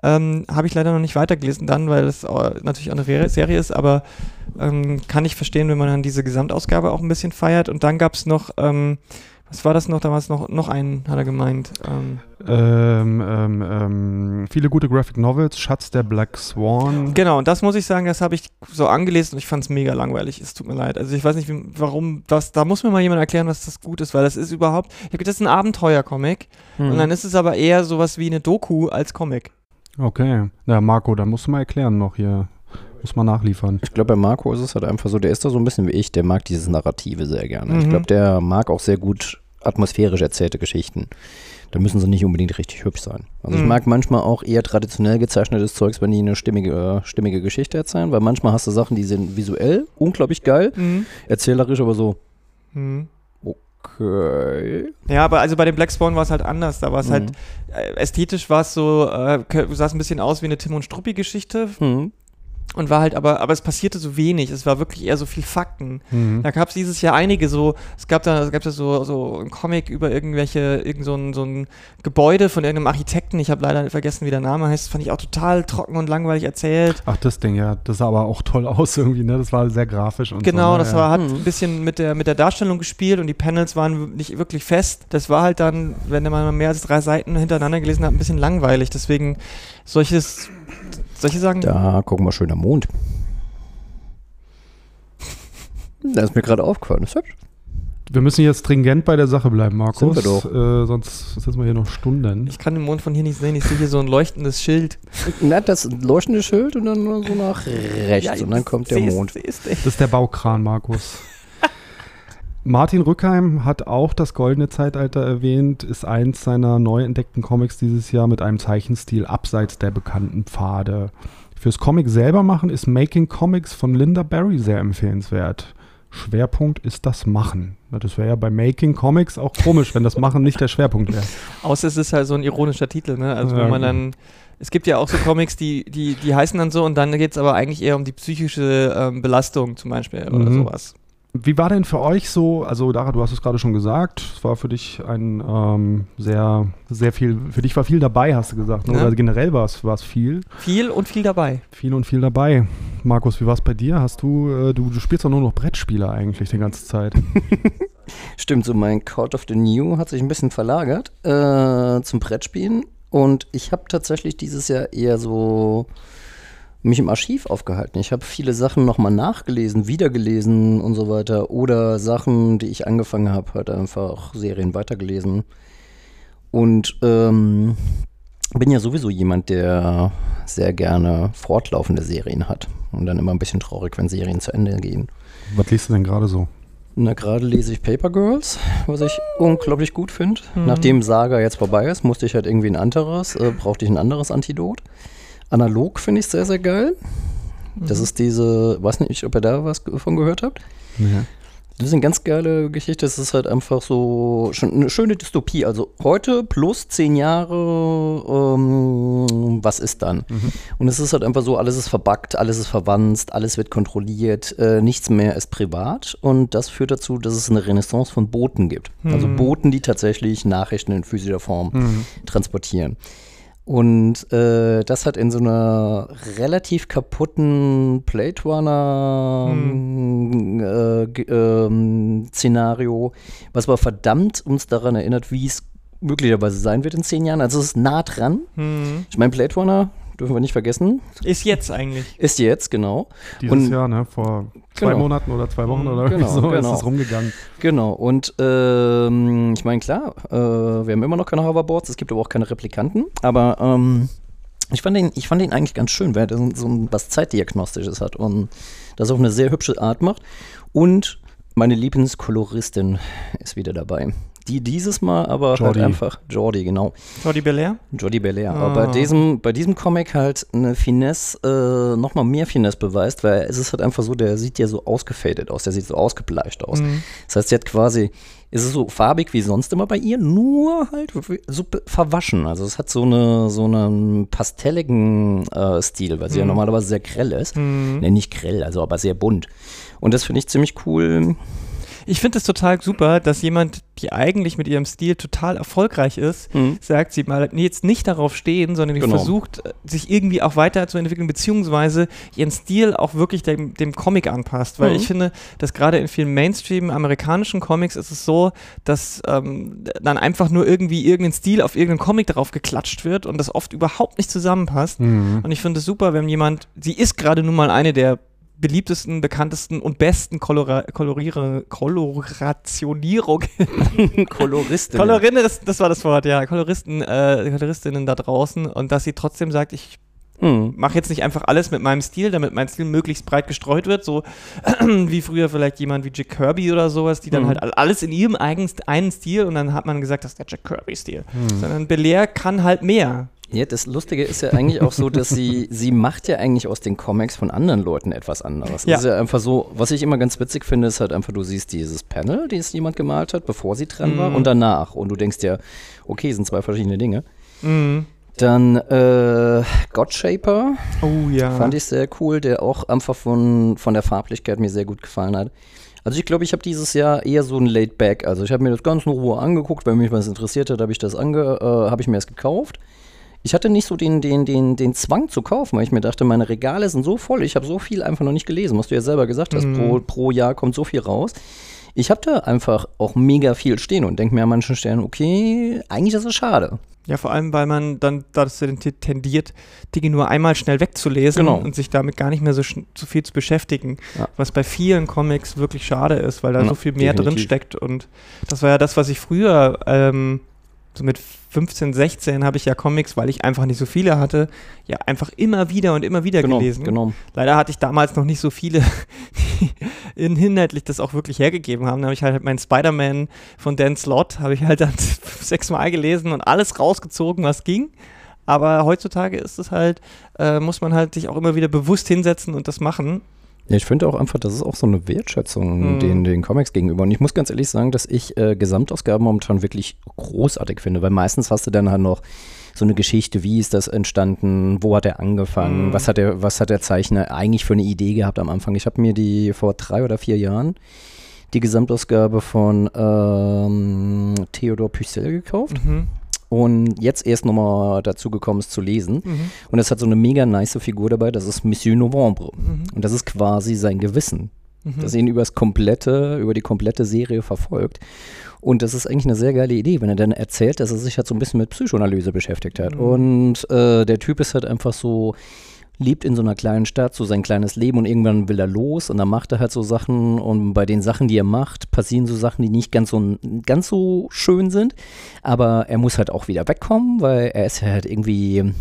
Ähm, Habe ich leider noch nicht weitergelesen dann, weil es natürlich auch eine Serie ist, aber ähm, kann ich verstehen, wenn man dann diese Gesamtausgabe auch ein bisschen feiert. Und dann gab es noch, ähm, was war das noch? Da war es noch, noch einen, hat er gemeint. Ähm. Ähm, ähm, ähm, viele gute Graphic Novels, Schatz der Black Swan. Genau, und das muss ich sagen, das habe ich so angelesen und ich fand es mega langweilig. Es tut mir leid. Also ich weiß nicht, wie, warum das, da muss mir mal jemand erklären, was das gut ist, weil das ist überhaupt, das ist ein Abenteuer-Comic hm. und dann ist es aber eher sowas wie eine Doku als Comic. Okay. Ja, Marco, dann musst du mal erklären noch hier. Muss man nachliefern. Ich glaube, bei Marco ist es halt einfach so, der ist da so ein bisschen wie ich, der mag dieses Narrative sehr gerne. Mhm. Ich glaube, der mag auch sehr gut atmosphärisch erzählte Geschichten. Da müssen sie nicht unbedingt richtig hübsch sein. Also mhm. ich mag manchmal auch eher traditionell gezeichnetes Zeugs, wenn die eine stimmige, äh, stimmige Geschichte erzählen, weil manchmal hast du Sachen, die sind visuell unglaublich geil, mhm. erzählerisch aber so, mhm Okay. Ja, aber also bei dem Black Spawn war es halt anders. Da war es halt, Mhm. äh, ästhetisch war es so, äh, sah es ein bisschen aus wie eine Tim und Struppi-Geschichte Hm. Und war halt, aber, aber es passierte so wenig. Es war wirklich eher so viel Fakten. Mhm. Da gab es dieses Jahr einige so, es gab da, es gab da so, so ein Comic über irgendwelche, irgend so ein, so ein Gebäude von irgendeinem Architekten. Ich habe leider vergessen, wie der Name heißt. Das fand ich auch total trocken und langweilig erzählt. Ach, das Ding, ja. Das sah aber auch toll aus irgendwie, ne? Das war sehr grafisch und Genau, so. ne? das ja. war, hat Mhm. ein bisschen mit der, mit der Darstellung gespielt und die Panels waren nicht wirklich fest. Das war halt dann, wenn man mal mehr als drei Seiten hintereinander gelesen hat, ein bisschen langweilig. Deswegen solches, solche Sagen, Da gucken wir schön am Mond. Das ist mir gerade aufgefallen. Ist hübsch. Wir müssen jetzt stringent bei der Sache bleiben, Markus. Sind wir doch. Äh, sonst sitzen wir hier noch Stunden. ich kann den Mond von hier nicht sehen. Ich sehe hier so ein leuchtendes Schild. Na, das leuchtende Schild und dann nur so nach rechts und dann kommt der Mond. seh's- Das ist der Baukran, Markus. Martin Rückheim hat auch das Goldene Zeitalter erwähnt, ist eins seiner neu entdeckten Comics dieses Jahr mit einem Zeichenstil abseits der bekannten Pfade. Fürs Comic selber machen ist Making Comics von Linda Barry sehr empfehlenswert. Schwerpunkt ist das Machen. Das wäre ja bei Making Comics auch komisch, wenn das Machen nicht der Schwerpunkt wäre. Außer es ist halt so ein ironischer Titel, ne? Also wo man genau. dann. Es gibt ja auch so Comics, die, die, die heißen dann so und dann geht es aber eigentlich eher um die psychische ähm, Belastung zum Beispiel oder Mhm. sowas. Wie war denn für euch so, also Dara, du hast es gerade schon gesagt, es war für dich ein ähm, sehr, sehr viel, für dich war viel dabei, hast du gesagt, ne? Ja. oder generell war es, war es viel, Viel und viel dabei. viel und viel dabei. Markus, wie war es bei dir? Hast du, äh, du, du spielst doch nur noch Brettspiele eigentlich die ganze Zeit. Stimmt, so mein Call of the New hat sich ein bisschen verlagert äh, zum Brettspielen und ich habe tatsächlich dieses Jahr eher so mich im Archiv aufgehalten. Ich habe viele Sachen nochmal nachgelesen, wiedergelesen und so weiter oder Sachen, die ich angefangen habe, halt einfach Serien weitergelesen und ähm, bin ja sowieso jemand, der sehr gerne fortlaufende Serien hat und dann immer ein bisschen traurig, wenn Serien zu Ende gehen. Was liest du denn gerade so? Na, gerade lese ich Paper Girls, was ich unglaublich gut finde. Mhm. Nachdem Saga jetzt vorbei ist, musste ich halt irgendwie ein anderes, äh, brauchte ich ein anderes Antidot. Analog finde ich sehr, sehr geil. Das ist diese, weiß nicht, ob ihr da was von gehört habt. Ja. Das ist eine ganz geile Geschichte. Es ist halt einfach so eine schöne Dystopie. Also heute plus zehn Jahre, ähm, was ist dann? Und es ist halt einfach so, alles ist verbuggt, alles ist verwandt, alles wird kontrolliert, äh, nichts mehr ist privat. Und das führt dazu, dass es eine Renaissance von Booten gibt. Also Mhm. Booten, die tatsächlich Nachrichten in physischer Form Mhm. transportieren. Und äh, das hat in so einer relativ kaputten Blade Runner Hm. äh, ähm, Szenario, was aber verdammt uns daran erinnert, wie es möglicherweise sein wird in zehn Jahren. Also es ist nah dran. Mhm. Ich meine, Blade Runner, dürfen wir nicht vergessen, Ist jetzt eigentlich. ist jetzt, genau. Dieses Und- Jahr, ne? Vor zwei Genau. Monaten oder zwei Wochen oder Genau, irgendwie so ist genau. es rumgegangen. Genau, und ähm, ich meine, klar, äh, wir haben immer noch keine Hoverboards, es gibt aber auch keine Replikanten, aber ähm, ich, fand ihn, ich fand ihn eigentlich ganz schön, weil er so, so ein- was Zeitdiagnostisches hat und das auf eine sehr hübsche Art macht. Und meine Lieblingskoloristin ist wieder dabei. Die dieses Mal aber Jordi. halt einfach, Jordi, genau. Jordi Belair? Jodie Belair. Ah. Aber bei diesem, bei diesem Comic halt eine Finesse, äh, nochmal mehr Finesse beweist, weil es ist halt einfach so, der sieht ja so ausgefadet aus, der sieht so ausgebleicht aus. Mhm. Das heißt, sie hat quasi, ist es so farbig wie sonst immer bei ihr, nur halt so verwaschen. Also es hat so eine so einen pastelligen äh, Stil, weil sie ja Mhm. normalerweise sehr grell ist. Mhm. Ne, nicht grell, also aber sehr bunt. Und das finde ich ziemlich cool. Ich finde es total super, dass jemand, die eigentlich mit ihrem Stil total erfolgreich ist, Mhm. sagt, sie mal jetzt nicht darauf stehen, sondern die Genau. versucht, äh, sich irgendwie auch weiterzuentwickeln, beziehungsweise ihren Stil auch wirklich dem, dem Comic anpasst. Weil Mhm. ich finde, dass gerade in vielen Mainstream-amerikanischen Comics ist es so, dass ähm, dann einfach nur irgendwie irgendein Stil auf irgendeinen Comic drauf geklatscht wird und das oft überhaupt nicht zusammenpasst. Mhm. Und ich finde es super, wenn jemand, sie ist gerade nun mal eine der beliebtesten, bekanntesten und besten Kolora Koloriere, Kolorationierung Koloristin. Kolorinnen, das, war das Wort, ja. Koloristen, äh, Koloristinnen da draußen und dass sie trotzdem sagt, ich Mhm. mache jetzt nicht einfach alles mit meinem Stil, damit mein Stil möglichst breit gestreut wird, so wie früher vielleicht jemand wie Jack Kirby oder sowas, die dann Mhm. halt all- alles in ihrem eigenen einen Stil und dann hat man gesagt, das ist der Jack Kirby-Stil. Mhm. Sondern Belair kann halt mehr. Ja, das Lustige ist ja eigentlich auch so, dass sie, sie macht ja eigentlich aus den Comics von anderen Leuten etwas anderes. Ja. Das ist ja einfach so, was ich immer ganz witzig finde, ist halt einfach, du siehst dieses Panel, das jemand gemalt hat, bevor sie dran war Mhm. und danach. Und du denkst dir, okay, sind zwei verschiedene Dinge. Mhm. Dann äh, Godshaper Oh ja. fand ich sehr cool, der auch einfach von, von der Farblichkeit mir sehr gut gefallen hat. Also ich glaube, ich habe dieses Jahr eher so ein Laid Back. Also ich habe mir das ganz in Ruhe angeguckt, weil mich was interessiert hat, habe ich das ange, äh, habe ich mir das gekauft. Ich hatte nicht so den, den, den, den Zwang zu kaufen, weil ich mir dachte, meine Regale sind so voll, ich habe so viel einfach noch nicht gelesen, was du ja selber gesagt hast, Mhm. pro, pro Jahr kommt so viel raus. Ich habe da einfach auch mega viel stehen und denke mir an manchen Stellen, okay, eigentlich ist es schade. Ja, vor allem, weil man dann dazu tendiert, Dinge nur einmal schnell wegzulesen Genau. und sich damit gar nicht mehr so, so viel zu beschäftigen. Ja. Was bei vielen Comics wirklich schade ist, weil da Ja, so viel mehr drin definitiv. steckt. Und das war ja das, was ich früher, ähm, so mit 15, 16 habe ich ja Comics, weil ich einfach nicht so viele hatte, ja einfach immer wieder und immer wieder Genau, gelesen. genau. Leider hatte ich damals noch nicht so viele, die in- inhaltlich das auch wirklich hergegeben haben. Da habe ich halt meinen Spider-Man von Dan Slott, habe ich halt dann sechsmal gelesen und alles rausgezogen, was ging. Aber heutzutage ist es halt, äh, muss man halt sich auch immer wieder bewusst hinsetzen und das machen. Ja, ich finde auch einfach, das ist auch so eine Wertschätzung Mhm. den, den Comics gegenüber. Und ich muss ganz ehrlich sagen, dass ich äh, Gesamtausgaben momentan wirklich großartig finde, weil meistens hast du dann halt noch so eine Geschichte, wie ist das entstanden, wo hat er angefangen, Mhm. was, hat der, was hat der Zeichner eigentlich für eine Idee gehabt am Anfang. Ich habe mir die vor drei oder vier Jahren die Gesamtausgabe von ähm, Theodor Pucel gekauft Mhm. Und jetzt erst nochmal dazu gekommen, es zu lesen. Mhm. Und es hat so eine mega nice Figur dabei, das ist Monsieur Novembre. Mhm. Und das ist quasi sein Gewissen, Mhm. das ihn übers komplette, über die komplette Serie verfolgt. Und das ist eigentlich eine sehr geile Idee, wenn er dann erzählt, dass er sich halt so ein bisschen mit Psychoanalyse beschäftigt hat. Mhm. Und äh, der Typ ist halt einfach so, lebt in so einer kleinen Stadt, so sein kleines Leben und irgendwann will er los und dann macht er halt so Sachen und bei den Sachen, die er macht, passieren so Sachen, die nicht ganz so, ganz so schön sind. Aber er muss halt auch wieder wegkommen, weil er ist halt irgendwie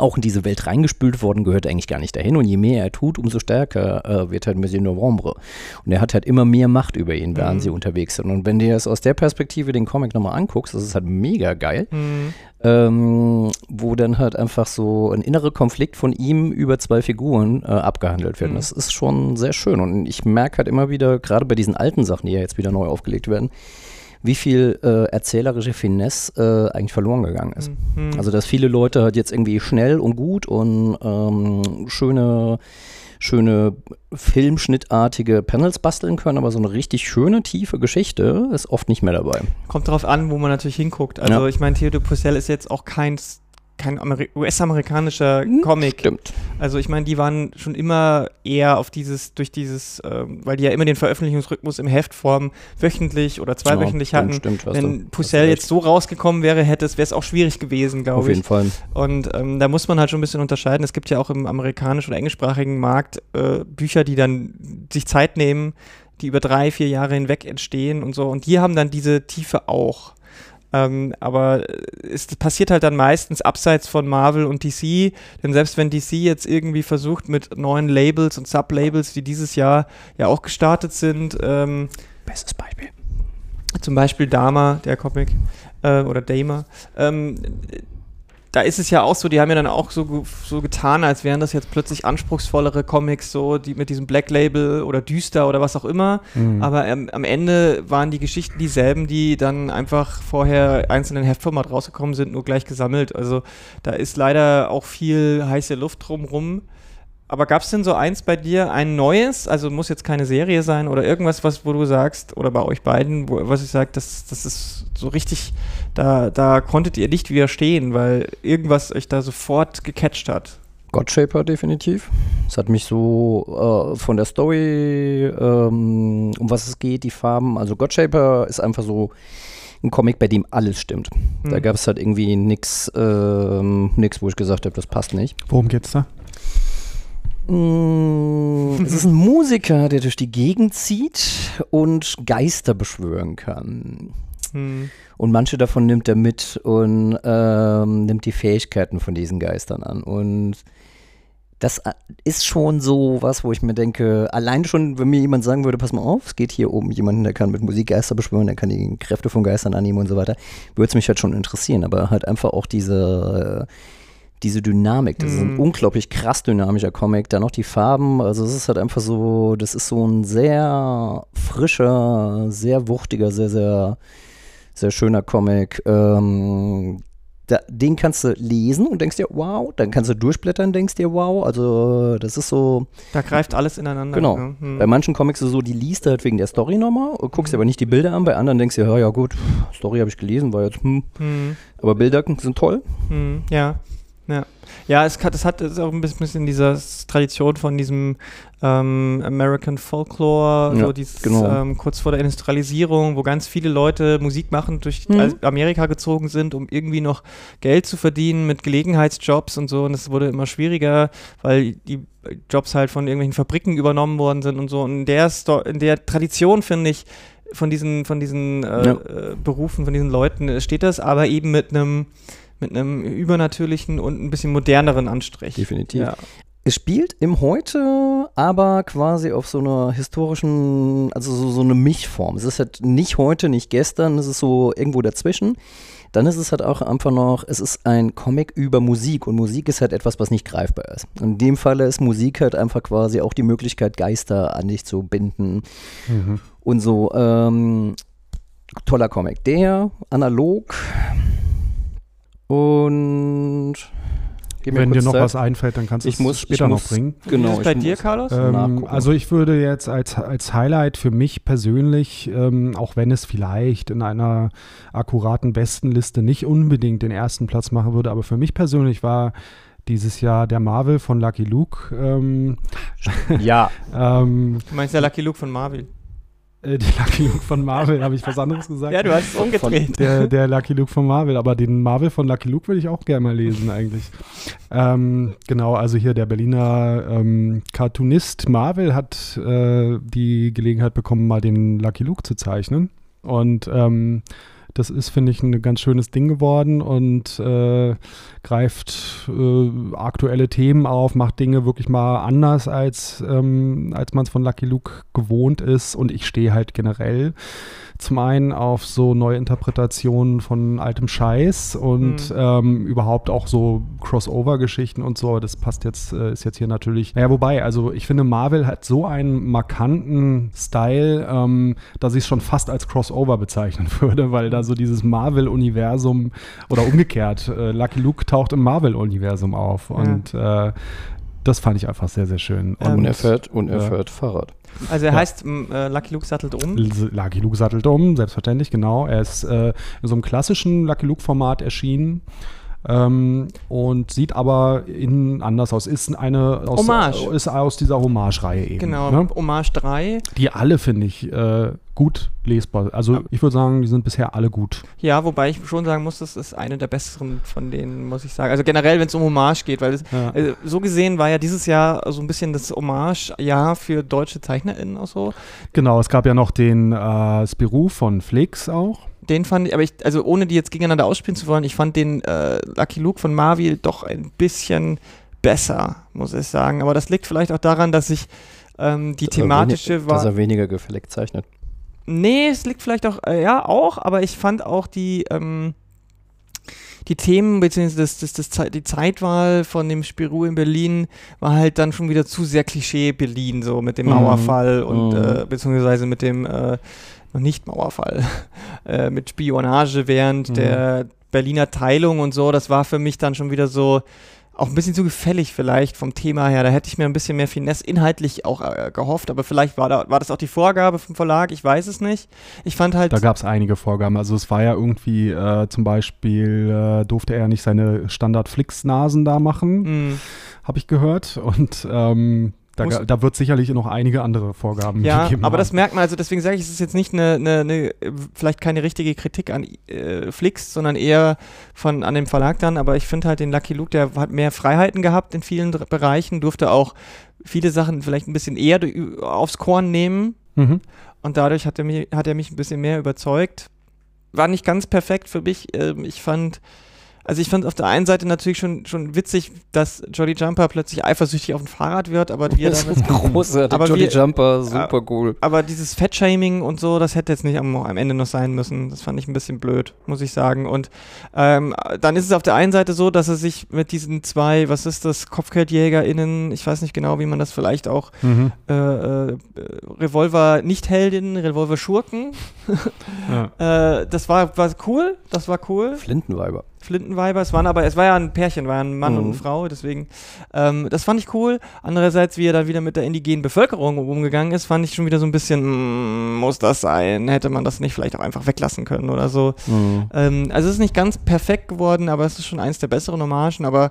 auch in diese Welt reingespült worden, gehört eigentlich gar nicht dahin. Und je mehr er tut, umso stärker äh, wird halt Monsieur Novembre. Und er hat halt immer mehr Macht über ihn, während Mhm. sie unterwegs sind. Und wenn du das aus der Perspektive den Comic nochmal anguckst, das ist halt mega geil, Mhm. ähm, wo dann halt einfach so ein innerer Konflikt von ihm über zwei Figuren äh, abgehandelt wird. Mhm. Das ist schon sehr schön. Und ich merke halt immer wieder, gerade bei diesen alten Sachen, die ja jetzt wieder neu aufgelegt werden, wie viel äh, erzählerische Finesse äh, eigentlich verloren gegangen ist. Mhm. Also, dass viele Leute halt jetzt irgendwie schnell und gut und ähm, schöne, schöne filmschnittartige Panels basteln können, aber so eine richtig schöne, tiefe Geschichte ist oft nicht mehr dabei. Kommt darauf an, wo man natürlich hinguckt. Also Ja. ich meine, Theodor Pucel ist jetzt auch kein, kein Ameri- US-amerikanischer Comic. Stimmt. Also ich meine, die waren schon immer eher auf dieses, durch dieses, ähm, weil die ja immer den Veröffentlichungsrhythmus im Heftform wöchentlich oder zweiwöchentlich Ja, hatten. Stimmt, Wenn hast du Pucel recht. jetzt so rausgekommen wäre, hätte es, wäre es auch schwierig gewesen, Auf glaube jeden ich. Fall. Und ähm, da muss man halt schon ein bisschen unterscheiden. Es gibt ja auch im amerikanischen oder englischsprachigen Markt äh, Bücher, die dann sich Zeit nehmen, die über drei, vier Jahre hinweg entstehen und so. Und die haben dann diese Tiefe auch. Ähm, aber es passiert halt dann meistens abseits von Marvel und DC, denn selbst wenn DC jetzt irgendwie versucht mit neuen Labels und Sublabels, die dieses Jahr ja auch gestartet sind, ähm, Bestes Beispiel. zum Beispiel Dama, der Comic, äh, oder Dama, ähm, da ist es ja auch so, die haben ja dann auch so, so getan, als wären das jetzt plötzlich anspruchsvollere Comics, so die mit diesem Black Label oder düster oder was auch immer. Mhm. Aber ähm, am Ende waren die Geschichten dieselben, die dann einfach vorher einzeln in Heftformat rausgekommen sind, nur gleich gesammelt. Also da ist leider auch viel heiße Luft drumrum. Aber gab es denn so eins bei dir, ein neues, also muss jetzt keine Serie sein oder irgendwas, was, wo du sagst, oder bei euch beiden, wo, was ich sage, das, das ist so richtig, da, da konntet ihr nicht widerstehen, weil irgendwas euch da sofort gecatcht hat. Godshaper definitiv. Es hat mich so äh, von der Story, ähm, um was es geht, die Farben. Also Godshaper ist einfach so ein Comic, bei dem alles stimmt. Da Hm. gab es halt irgendwie nix, ähm, nix, wo ich gesagt habe, das passt nicht. Worum geht's da? Mm, es ist ein Musiker, der durch die Gegend zieht und Geister beschwören kann. Hm. Und manche davon nimmt er mit und ähm, nimmt die Fähigkeiten von diesen Geistern an. Und das äh, ist schon so was, wo ich mir denke, allein schon, wenn mir jemand sagen würde, pass mal auf, es geht hier um jemanden, der kann mit Musik Geister beschwören, der kann die Kräfte von Geistern annehmen und so weiter, würde es mich halt schon interessieren. Aber halt einfach auch diese, äh, diese Dynamik, das ist ein Mhm. unglaublich krass dynamischer Comic, dann noch die Farben, also es ist halt einfach so, das ist so ein sehr frischer, sehr wuchtiger, sehr, sehr, sehr schöner Comic. Ähm, da, den kannst du lesen und denkst dir, wow, dann kannst du durchblättern und denkst dir, wow, also das ist so, Da greift alles ineinander. Genau. ne? Hm. bei manchen Comics ist es so, die liest du halt wegen der Story nochmal, guckst dir aber nicht die Bilder an, bei anderen denkst du, ja, ja gut, Story habe ich gelesen, war jetzt, hm, Hm. aber Bilder sind toll. Hm, ja. Ja, ja es, hat, es hat es auch ein bisschen diese Tradition von diesem ähm, American Folklore, Ja, so dieses genau. ähm, kurz vor der Industrialisierung, wo ganz viele Leute Musik machen, durch Mhm. Amerika gezogen sind, um irgendwie noch Geld zu verdienen mit Gelegenheitsjobs und so. Und es wurde immer schwieriger, weil die Jobs halt von irgendwelchen Fabriken übernommen worden sind und so. Und in der, Sto in der Tradition finde ich, von diesen, von diesen äh, Ja. äh, Berufen, von diesen Leuten äh, steht das, aber eben mit einem mit einem übernatürlichen und ein bisschen moderneren Anstrich. Definitiv. Ja. Es spielt im Heute, aber quasi auf so einer historischen, also so, so eine Mischform. Es ist halt nicht heute, nicht gestern, es ist so irgendwo dazwischen. Dann ist es halt auch einfach noch, es ist ein Comic über Musik und Musik ist halt etwas, was nicht greifbar ist. Und in dem Falle ist Musik halt einfach quasi auch die Möglichkeit, Geister an dich zu binden Mhm. und so. Ähm, toller Comic. Der, analog und Wenn dir noch Zeit. was einfällt, dann kannst du Ich muss- es später ich noch muss- bringen. Genau, Wie ist es bei ich dir, muss- Carlos? Ähm, also ich würde jetzt als, als Highlight für mich persönlich, ähm, auch wenn es vielleicht in einer akkuraten Bestenliste nicht unbedingt den ersten Platz machen würde, aber für mich persönlich war dieses Jahr der Marvel von Lucky Luke. Ähm, Ja, ähm, Du meinst der Lucky Luke von Marvel. Äh, der Lucky Luke von Marvel, habe ich was anderes gesagt? Ja, du hast es umgedreht. der, der Lucky Luke von Marvel, aber den Marvel von Lucky Luke würde ich auch gerne mal lesen eigentlich. Ähm, genau, also hier der Berliner ähm, Cartoonist Marvel hat äh, die Gelegenheit bekommen, mal den Lucky Luke zu zeichnen. Und ähm, das ist, finde ich, ein ganz schönes Ding geworden und äh, greift äh, aktuelle Themen auf, macht Dinge wirklich mal anders, als, ähm, als man es von Lucky Luke gewohnt ist. Und ich stehe halt generell zum einen auf so neue Interpretationen von altem Scheiß und Mhm. ähm, überhaupt auch so Crossover-Geschichten und so. Das passt jetzt, äh, ist jetzt hier natürlich. Naja, wobei, also ich finde, Marvel hat so einen markanten Style, ähm, dass ich es schon fast als Crossover bezeichnen würde, weil da so dieses Marvel-Universum oder umgekehrt, äh, Lucky Luke taucht im Marvel-Universum auf und äh, das fand ich einfach sehr, sehr schön. Ähm, und er fährt, und er ja. fährt Fahrrad. Also er Ja. heißt m, äh, Lucky Luke sattelt um. Lucky Luke sattelt um, selbstverständlich, genau. Er ist äh, in so einem klassischen Lucky Luke-Format erschienen. Ähm, und sieht aber innen anders aus. Ist eine aus, Hommage. ist aus dieser Hommage-Reihe eben. Genau, Ne? Hommage 3. Die alle finde ich äh, gut lesbar. Also ich würde sagen, die sind bisher alle gut. Ja, wobei ich schon sagen muss, das ist eine der besseren von denen, muss ich sagen. Also generell, wenn es um Hommage geht, weil es, Ja. also so gesehen war ja dieses Jahr so ein bisschen das Hommage-Jahr für deutsche ZeichnerInnen auch so. Genau, es gab ja noch den äh, Spirou von Flix auch. Den fand ich, aber ich, also ohne die jetzt gegeneinander ausspielen zu wollen, ich fand den äh, Lucky Luke von Marvel doch ein bisschen besser, muss ich sagen. Aber das liegt vielleicht auch daran, dass ich ähm, die Dass thematische wenig- Dass war. er weniger gefällig zeichnet. Nee, es liegt vielleicht auch, äh, ja, auch, aber ich fand auch die, ähm, die Themen, beziehungsweise das, das, das, die Zeitwahl von dem Spirou in Berlin war halt dann schon wieder zu sehr Klischee Berlin, so mit dem Mhm. Mauerfall und Mhm. äh, beziehungsweise mit dem äh, noch nicht Mauerfall, äh, mit Spionage während Mhm. der Berliner Teilung und so. Das war für mich dann schon wieder so auch ein bisschen zu gefällig vielleicht vom Thema her. Da hätte ich mir ein bisschen mehr Finesse inhaltlich auch äh, gehofft, aber vielleicht war, da, war das auch die Vorgabe vom Verlag, ich weiß es nicht. Ich fand halt, Da gab es einige Vorgaben. Also es war ja irgendwie äh, zum Beispiel, äh, durfte er nicht seine Standard-Flix-Nasen da machen, mh, habe ich gehört. Und ähm, da, da wird sicherlich noch einige andere Vorgaben ja, gegeben aber das haben. merkt man, also deswegen sage ich, es ist jetzt nicht eine, eine, eine vielleicht keine richtige Kritik an äh, Flix, sondern eher von an dem Verlag dann, aber ich finde halt den Lucky Luke, der hat mehr Freiheiten gehabt in vielen Bereichen, durfte auch viele Sachen vielleicht ein bisschen eher aufs Korn nehmen, Mhm. Und dadurch hat er, mich, hat er mich ein bisschen mehr überzeugt. War nicht ganz perfekt für mich. Ähm, ich fand Also ich fand auf der einen Seite natürlich schon, schon witzig, dass Jolly Jumper plötzlich eifersüchtig auf ein Fahrrad wird, aber wir ist großartig. Aber Jolly wir- Jumper, super cool. Aber dieses Fettshaming und so, das hätte jetzt nicht am, am Ende noch sein müssen. Das fand ich ein bisschen blöd, muss ich sagen. Und ähm, dann ist es auf der einen Seite so, dass er sich mit diesen zwei, was ist das, KopfgeldjägerInnen, ich weiß nicht genau, wie man das vielleicht auch, Mhm. äh, äh, Revolver-Nicht-Heldinnen, Revolver-Schurken, Ja. äh, das war, war cool, das war cool. Flintenweiber. Flintenweiber. Es waren aber, es war ja ein Pärchen, war ja ein Mann und Mhm. eine Frau, deswegen, ähm, das fand ich cool. Andererseits, wie er dann wieder mit der indigenen Bevölkerung umgegangen ist, fand ich schon wieder so ein bisschen, mm, muss das sein? Hätte man das nicht vielleicht auch einfach weglassen können oder so. Mhm. Ähm, also es ist nicht ganz perfekt geworden, aber es ist schon eins der besseren Hommagen, aber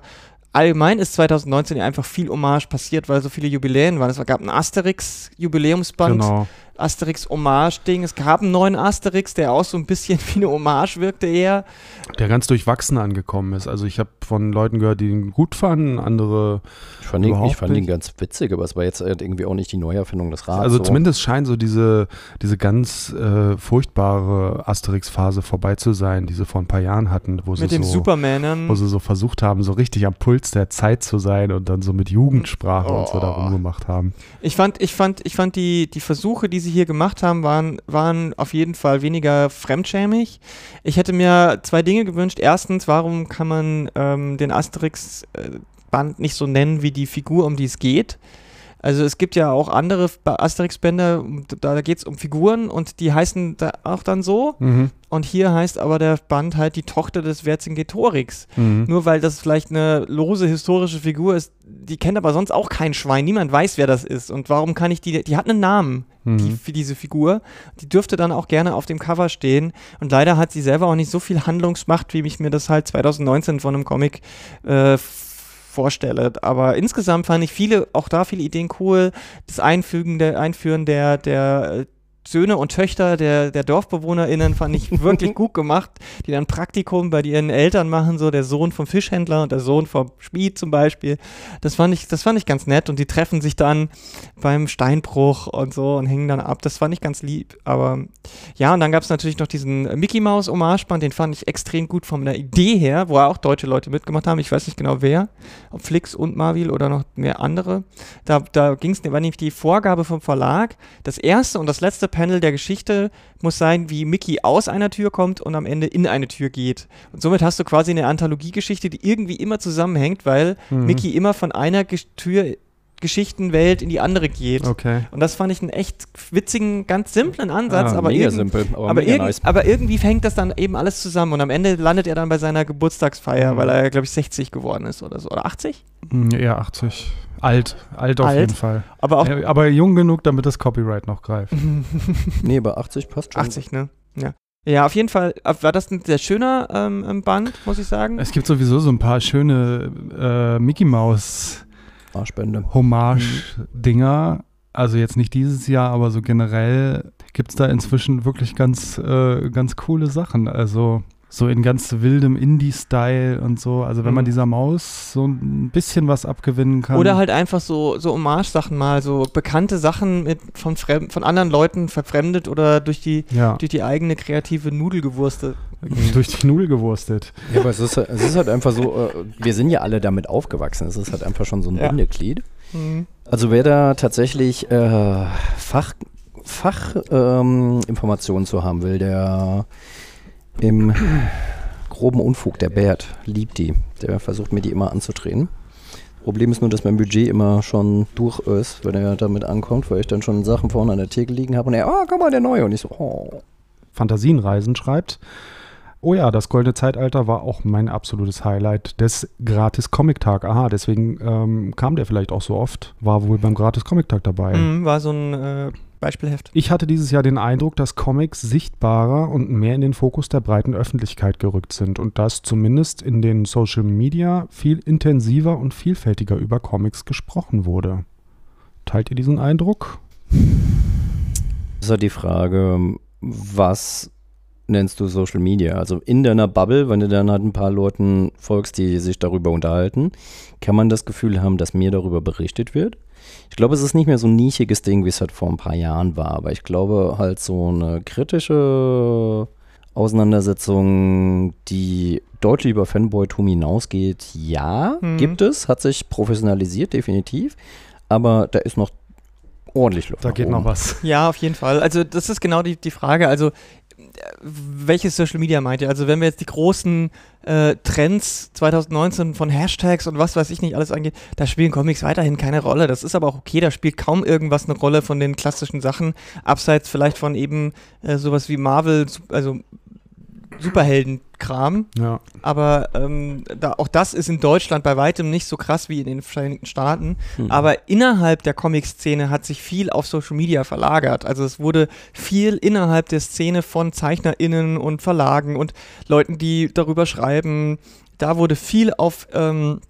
allgemein ist 2019 ja einfach viel Hommage passiert, weil so viele Jubiläen waren. Es gab ein Asterix-Jubiläumsband, Genau. Asterix-Hommage-Ding. Es gab einen neuen Asterix, der auch so ein bisschen wie eine Hommage wirkte eher. Der ganz durchwachsen angekommen ist. Also ich habe von Leuten gehört, die ihn gut fanden, andere. Ich fand, ihn, ich fand ihn ganz witzig, aber es war jetzt halt irgendwie auch nicht die Neuerfindung des Rats. also so. zumindest scheint so diese, diese ganz äh, furchtbare Asterix-Phase vorbei zu sein, die sie vor ein paar Jahren hatten, wo sie Mit dem so Superman. wo sie so versucht haben, so richtig am Puls der Zeit zu sein und dann so mit Jugendsprache und so Oh. darum gemacht haben. Ich fand, ich fand, ich fand die, die Versuche, die sie hier gemacht haben, waren, waren auf jeden Fall weniger fremdschämig. Ich hätte mir zwei Dinge gewünscht. Erstens, warum kann man ähm, den Asterix-Band nicht so nennen wie die Figur, um die es geht? Also es gibt ja auch andere Asterix-Bände, da, da geht es um Figuren und die heißen da auch dann so. Mhm. Und hier heißt aber der Band halt die Tochter des Vercingetorix. Mhm. Nur weil das vielleicht eine lose historische Figur ist, die kennt aber sonst auch kein Schwein. Niemand weiß, wer das ist. Und warum kann ich die, die hat einen Namen, die, Mhm. für diese Figur. Die dürfte dann auch gerne auf dem Cover stehen. Und leider hat sie selber auch nicht so viel Handlungsmacht, wie ich mir das halt 2019 von einem Comic äh, vorstelle. Aber insgesamt fand ich viele, auch da viele Ideen cool. Das Einfügen der, Einführen der, der äh, Söhne und Töchter der, der DorfbewohnerInnen fand ich wirklich gut gemacht, die dann Praktikum bei ihren Eltern machen, so der Sohn vom Fischhändler und der Sohn vom Schmied zum Beispiel. Das fand ich, das fand ich ganz nett und die treffen sich dann beim Steinbruch und so und hängen dann ab. Das fand ich ganz lieb. Aber ja, und dann gab es natürlich noch diesen Mickey Mouse Hommageband, den fand ich extrem gut von der Idee her, wo auch deutsche Leute mitgemacht haben. Ich weiß nicht genau wer, ob Flix und Marvel oder noch mehr andere. Da, da ging es, war nämlich die Vorgabe vom Verlag. Das erste und das letzte Panel der Geschichte muss sein, wie Mickey aus einer Tür kommt und am Ende in eine Tür geht. Und somit hast du quasi eine Anthologiegeschichte, die irgendwie immer zusammenhängt, weil Mhm. Mickey immer von einer Gesch- Tür Geschichtenwelt in die andere geht. Okay. Und das fand ich einen echt witzigen, ganz simplen Ansatz, Ah, aber, mega irgend, simpel, aber, aber, irgend, nice. aber irgendwie hängt das dann eben alles zusammen und am Ende landet er dann bei seiner Geburtstagsfeier, Mhm. weil er, glaube ich, 60 geworden ist oder so. Oder 80? Mhm, Eher 80. Alt. Alt auf Alt. jeden Fall. Aber auch aber jung genug, damit das Copyright noch greift. Nee, bei 80 passt schon. 80, ne? Ja. Ja, auf jeden Fall äh, war das ein sehr schöner ähm, ähm, Band, muss ich sagen. Es gibt sowieso so ein paar schöne äh, Mickey Mouse Arschbände. Hommage-Dinger. Also jetzt nicht dieses Jahr, aber so generell gibt es da inzwischen wirklich ganz, äh, ganz coole Sachen. Also so in ganz wildem Indie-Style und so. Also wenn man Mhm. dieser Maus so ein bisschen was abgewinnen kann. Oder halt einfach so, so Hommage-Sachen mal, so bekannte Sachen mit von, Fremd, von anderen Leuten verfremdet oder durch die, ja, durch die eigene kreative Nudelgewurste. durch die Nudel gewurstet. Ja, aber es ist, halt- es ist halt einfach so, äh, wir sind ja alle damit aufgewachsen. Es ist halt einfach schon so ein Ja. Bindeglied. Mhm. Also wer da tatsächlich äh, Fach, Fachinformationen ähm, zu haben will, der im groben Unfug, der Bert, liebt die. Der versucht mir die immer anzudrehen. Problem ist nur, dass mein Budget immer schon durch ist, wenn er damit ankommt, weil ich dann schon Sachen vorne an der Theke liegen habe und er, oh, guck mal, der neue. Und ich so, oh. Fantasienreisen schreibt. Oh ja, das goldene Zeitalter war auch mein absolutes Highlight des Gratis Comic Tag. Aha, deswegen ähm, kam der vielleicht auch so oft. War wohl beim Gratis Comic Tag dabei. Mhm, war so ein äh, Beispielheft. Ich hatte dieses Jahr den Eindruck, dass Comics sichtbarer und mehr in den Fokus der breiten Öffentlichkeit gerückt sind und dass zumindest in den Social Media viel intensiver und vielfältiger über Comics gesprochen wurde. Teilt ihr diesen Eindruck? Das ist halt die Frage, was nennst du Social Media? Also in deiner Bubble, wenn du dann halt ein paar Leuten folgst, die sich darüber unterhalten, kann man das Gefühl haben, dass mir darüber berichtet wird. Ich glaube, es ist nicht mehr so ein nischiges Ding, wie es halt vor ein paar Jahren war, aber ich glaube halt so eine kritische Auseinandersetzung, die deutlich über Fanboy-Tum hinausgeht, ja, Mhm. gibt es, hat sich professionalisiert, definitiv. Aber da ist noch ordentlich Luft. Da nach geht oben. noch was. Ja, auf jeden Fall. Also das ist genau die, die Frage. Also welches Social Media meint ihr? Also wenn wir jetzt die großen äh, Trends 2019 von Hashtags und was weiß ich nicht alles angeht, da spielen Comics weiterhin keine Rolle. Das ist aber auch okay, da spielt kaum irgendwas eine Rolle von den klassischen Sachen, abseits vielleicht von eben äh, sowas wie Marvel, also Superheldenkram. Ja. Aber ähm, da, auch das ist in Deutschland bei weitem nicht so krass wie in den Vereinigten Staaten. Mhm. Aber innerhalb der Comic-Szene hat sich viel auf Social Media verlagert. Also es wurde viel innerhalb der Szene von ZeichnerInnen und Verlagen und Leuten, die darüber schreiben. Da wurde viel auf ähm,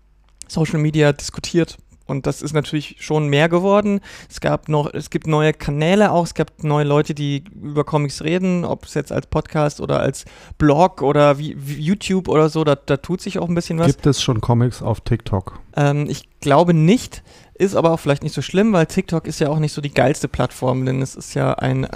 Social Media diskutiert. Und das ist natürlich schon mehr geworden. Es gab noch, es gibt neue Kanäle auch, es gibt neue Leute, die über Comics reden, ob es jetzt als Podcast oder als Blog oder wie, wie YouTube oder so, da, da tut sich auch ein bisschen was. Gibt es schon Comics auf TikTok? Ähm, ich glaube nicht, ist aber auch vielleicht nicht so schlimm, weil TikTok ist ja auch nicht so die geilste Plattform, denn es ist ja ein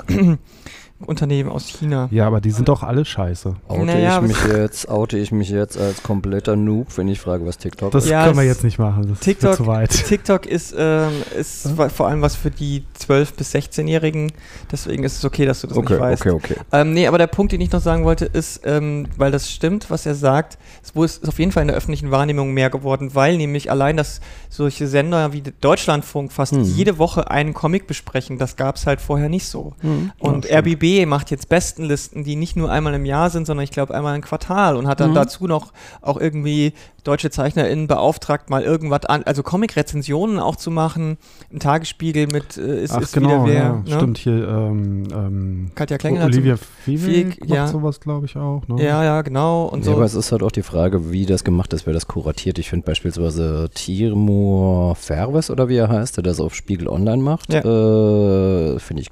Unternehmen aus China. Ja, aber die sind doch alle scheiße. Oute, Naja, ich mich jetzt, oute ich mich jetzt als kompletter Noob, wenn ich frage, was TikTok Das ist? Ja, können wir jetzt nicht machen. Das TikTok- ist zu weit. TikTok ist, ähm, ist wa- vor allem was für die 12- bis 16-Jährigen, deswegen ist es okay, dass du das Okay, nicht weißt. okay, okay. Ähm, nee, aber der Punkt, den ich noch sagen wollte, ist, ähm, weil das stimmt, was er sagt, es wo ist, ist auf jeden Fall in der öffentlichen Wahrnehmung mehr geworden, weil nämlich allein, dass solche Sender wie Deutschlandfunk fast Mhm. jede Woche einen Comic besprechen, das gab es halt vorher nicht so. Mhm. Und Ja, macht jetzt Bestenlisten, die nicht nur einmal im Jahr sind, sondern ich glaube einmal im Quartal und hat dann Mhm. dazu noch auch irgendwie deutsche ZeichnerInnen beauftragt, mal irgendwas an, also Comic-Rezensionen auch zu machen, im Tagesspiegel mit äh, ist, Ach ist genau, wieder wer. ja, ne? stimmt hier. Ähm, ähm, Katja Klengel hat Olivia Fievig Fieg, macht ja. sowas, glaube ich, auch. Ne? Ja, ja, genau. Und Ja, so. aber es ist halt auch die Frage, wie das gemacht ist, wer das kuratiert. Ich finde beispielsweise Timur Ferves oder wie er heißt, der das auf Spiegel Online macht, Ja. äh, finde ich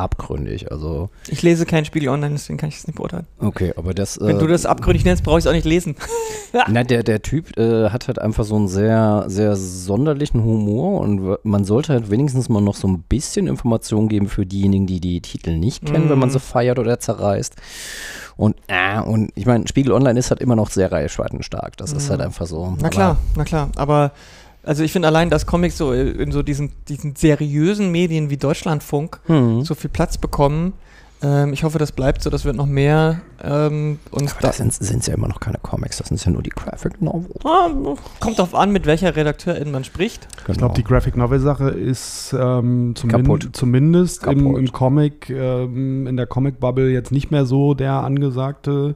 abgründig. Also, Ich lese keinen Spiegel online, deswegen kann ich es nicht beurteilen. okay, aber das. Wenn äh, du das abgründig nennst, brauche ich es auch nicht lesen. Na, der, der Typ äh, hat halt einfach so einen sehr, sehr sonderlichen Humor und man sollte halt wenigstens mal noch so ein bisschen Informationen geben für diejenigen, die die Titel nicht kennen, wenn man Mhm. sie feiert oder zerreißt. Und, äh, und ich meine, Spiegel Online ist halt immer noch sehr reichweitenstark. Das ist Mhm. halt einfach so. Na klar, na klar. Aber also ich finde allein, dass Comics so in so diesen, diesen seriösen Medien wie Deutschlandfunk hm. so viel Platz bekommen. Ähm, ich hoffe, das bleibt so, das wird noch mehr. Ähm, und Aber da, das sind ja immer noch keine Comics, das sind ja nur die Graphic Novels. Ah, kommt drauf an, mit welcher Redakteurin man spricht. Genau. Ich glaube, die Graphic Novel Sache ist ähm, zumin Kaputt. zumindest im, Kaputt. im Comic, ähm, in der Comic Bubble jetzt nicht mehr so der angesagte